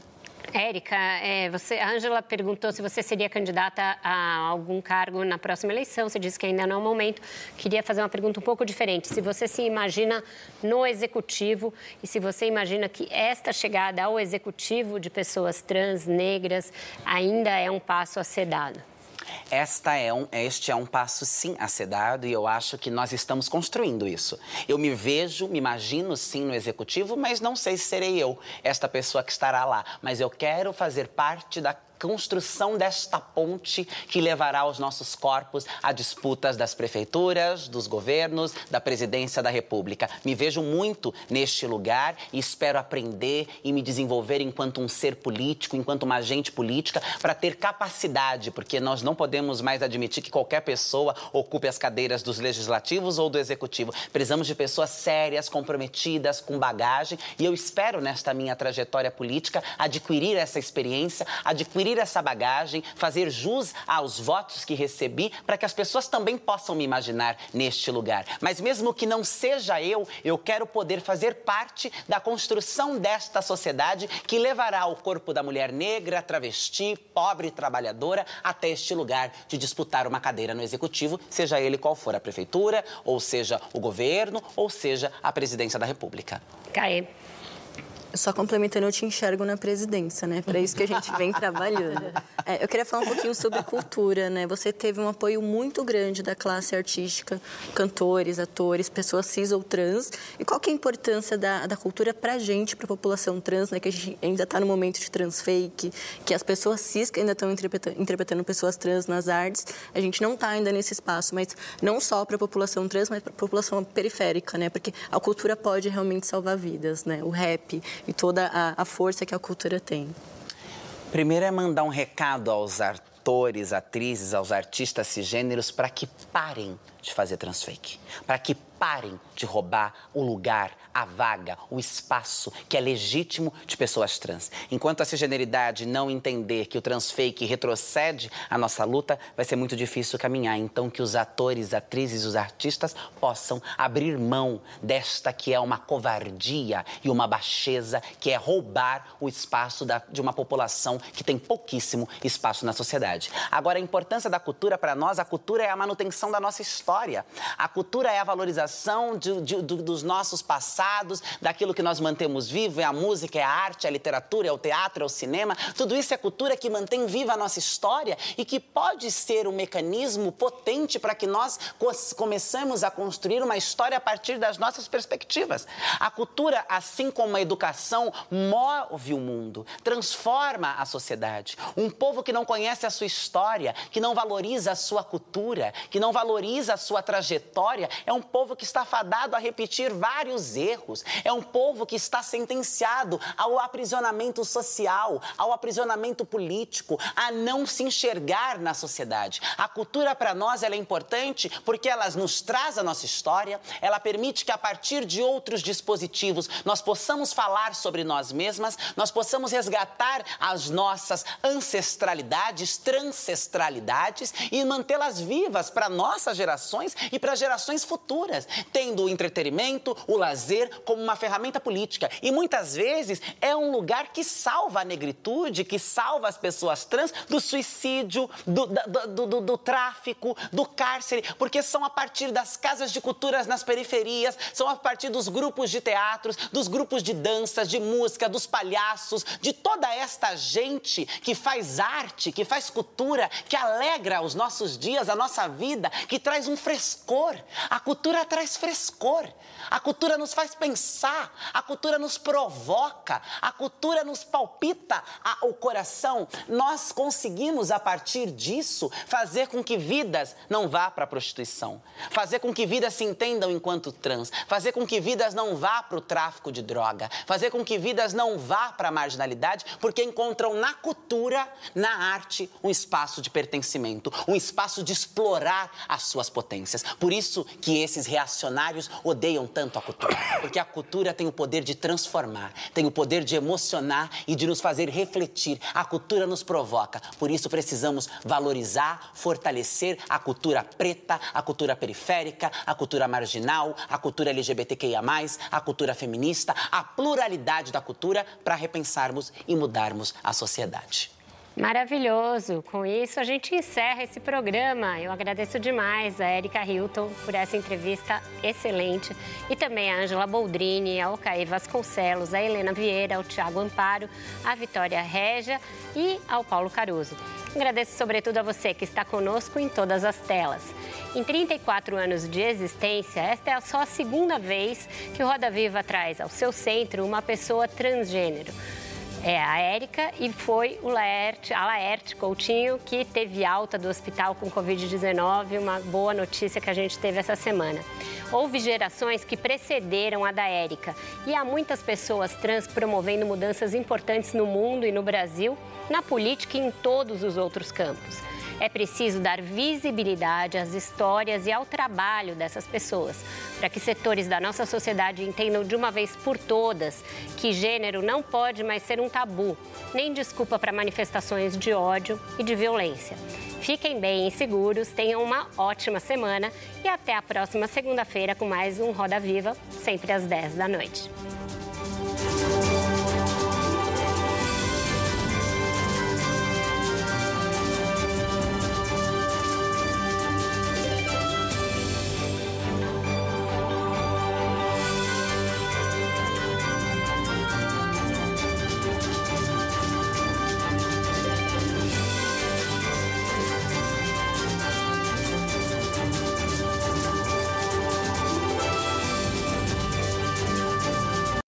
S1: Érica, é, você, a Ângela perguntou se você seria candidata a algum cargo na próxima eleição. Você disse que ainda não é o momento. Queria fazer uma pergunta um pouco diferente. Se você se imagina no executivo e se você imagina que esta chegada ao executivo de pessoas trans, negras, ainda é um passo a ser dado.
S3: Esta é um, este é um passo, sim, a ser dado e eu acho que nós estamos construindo isso. Eu me vejo, me imagino, sim, no executivo, mas não sei se serei eu, esta pessoa que estará lá. Mas eu quero fazer parte da construção desta ponte que levará os nossos corpos a disputas das prefeituras, dos governos, da presidência da República. Me vejo muito neste lugar e espero aprender e me desenvolver enquanto um ser político, enquanto uma agente política, para ter capacidade, porque nós não podemos mais admitir que qualquer pessoa ocupe as cadeiras dos legislativos ou do executivo. Precisamos de pessoas sérias, comprometidas, com bagagem, e eu espero nesta minha trajetória política adquirir essa experiência, adquirir adquirir essa bagagem, fazer jus aos votos que recebi, para que as pessoas também possam me imaginar neste lugar. Mas mesmo que não seja eu, eu quero poder fazer parte da construção desta sociedade que levará o corpo da mulher negra, travesti, pobre trabalhadora até este lugar de disputar uma cadeira no executivo, seja ele qual for a prefeitura, ou seja o governo, ou seja a presidência da República.
S1: Caê.
S7: Só complementando, eu te enxergo na presidência, né? Para isso que a gente vem trabalhando. É, eu queria falar um pouquinho sobre cultura, né? Você teve um apoio muito grande da classe artística, cantores, atores, pessoas cis ou trans. E qual que é a importância da, da cultura para a gente, para a população trans, né? Que a gente ainda está no momento de transfake, que as pessoas cis que ainda estão interpretando, interpretando pessoas trans nas artes, a gente não está ainda nesse espaço, mas não só para a população trans, mas para a população periférica, né? Porque a cultura pode realmente salvar vidas, né? O rap e toda a, a força que a cultura tem.
S3: Primeiro é mandar um recado aos atores, atrizes, aos artistas cisgêneros para que parem de fazer transfake, para que parem de roubar o lugar, a vaga, o espaço que é legítimo de pessoas trans. Enquanto a cisgeneridade não entender que o transfake retrocede a nossa luta, vai ser muito difícil caminhar. Então, que os atores, atrizes, os artistas possam abrir mão desta que é uma covardia e uma baixeza, que é roubar o espaço da, de uma população que tem pouquíssimo espaço na sociedade. Agora, a importância da cultura para nós, a cultura é a manutenção da nossa história. A cultura é a valorização de, de, dos nossos passados, daquilo que nós mantemos vivo, é a música, é a arte, é a literatura, é o teatro, é o cinema. Tudo isso é cultura que mantém viva a nossa história e que pode ser um mecanismo potente para que nós começamos a construir uma história a partir das nossas perspectivas. A cultura, assim como a educação, move o mundo, transforma a sociedade. Um povo que não conhece a sua história, que não valoriza a sua cultura, que não valoriza a sua trajetória, é um povo que está fadado a repetir vários erros. É um povo que está sentenciado ao aprisionamento social, ao aprisionamento político, a não se enxergar na sociedade. A cultura para nós é importante porque ela nos traz a nossa história, ela permite que a partir de outros dispositivos nós possamos falar sobre nós mesmas, nós possamos resgatar as nossas ancestralidades, transestralidades e mantê-las vivas para nossas gerações e para gerações futuras tendo o entretenimento, o lazer como uma ferramenta política. E muitas vezes é um lugar que salva a negritude, que salva as pessoas trans do suicídio, do, do, do, do tráfico, do cárcere, porque são a partir das casas de culturas nas periferias, são a partir dos grupos de teatros, dos grupos de dança, de música, dos palhaços, de toda esta gente que faz arte, que faz cultura, que alegra os nossos dias, a nossa vida, que traz um frescor. A cultura traz frescor. A cultura nos faz pensar, a cultura nos provoca, a cultura nos palpita a, o coração. Nós conseguimos, a partir disso, fazer com que vidas não vá para a prostituição, fazer com que vidas se entendam enquanto trans, fazer com que vidas não vá para o tráfico de droga, fazer com que vidas não vá para a marginalidade, porque encontram na cultura, na arte, um espaço de pertencimento, um espaço de explorar as suas potências. Por isso que esses reacionários odeiam tanto a cultura? Porque a cultura tem o poder de transformar, tem o poder de emocionar e de nos fazer refletir. A cultura nos provoca. Por isso precisamos valorizar, fortalecer a cultura preta, a cultura periférica, a cultura marginal, a cultura LGBTQIA, a cultura feminista, a pluralidade da cultura para repensarmos e mudarmos a sociedade.
S1: Maravilhoso! Com isso, a gente encerra esse programa. Eu agradeço demais a Erika Hilton por essa entrevista excelente e também a Ângela Boldrini, a Alcaí Vasconcelos, a Helena Vieira, ao Tiago Amparo, a Vitória Regia e ao Paulo Caruso. Agradeço sobretudo a você que está conosco em todas as telas. Em 34 anos de existência, esta é só a segunda vez que o Roda Viva traz ao seu centro uma pessoa transgênero é a Érica e foi o Laerte, a Laerte Coutinho, que teve alta do hospital com Covid-19, uma boa notícia que a gente teve essa semana. Houve gerações que precederam a da Érica e há muitas pessoas trans promovendo mudanças importantes no mundo e no Brasil, na política e em todos os outros campos. É preciso dar visibilidade às histórias e ao trabalho dessas pessoas, para que setores da nossa sociedade entendam de uma vez por todas que gênero não pode mais ser um tabu, nem desculpa para manifestações de ódio e de violência. Fiquem bem e seguros, tenham uma ótima semana e até a próxima segunda-feira com mais um Roda Viva, sempre às 10 da noite.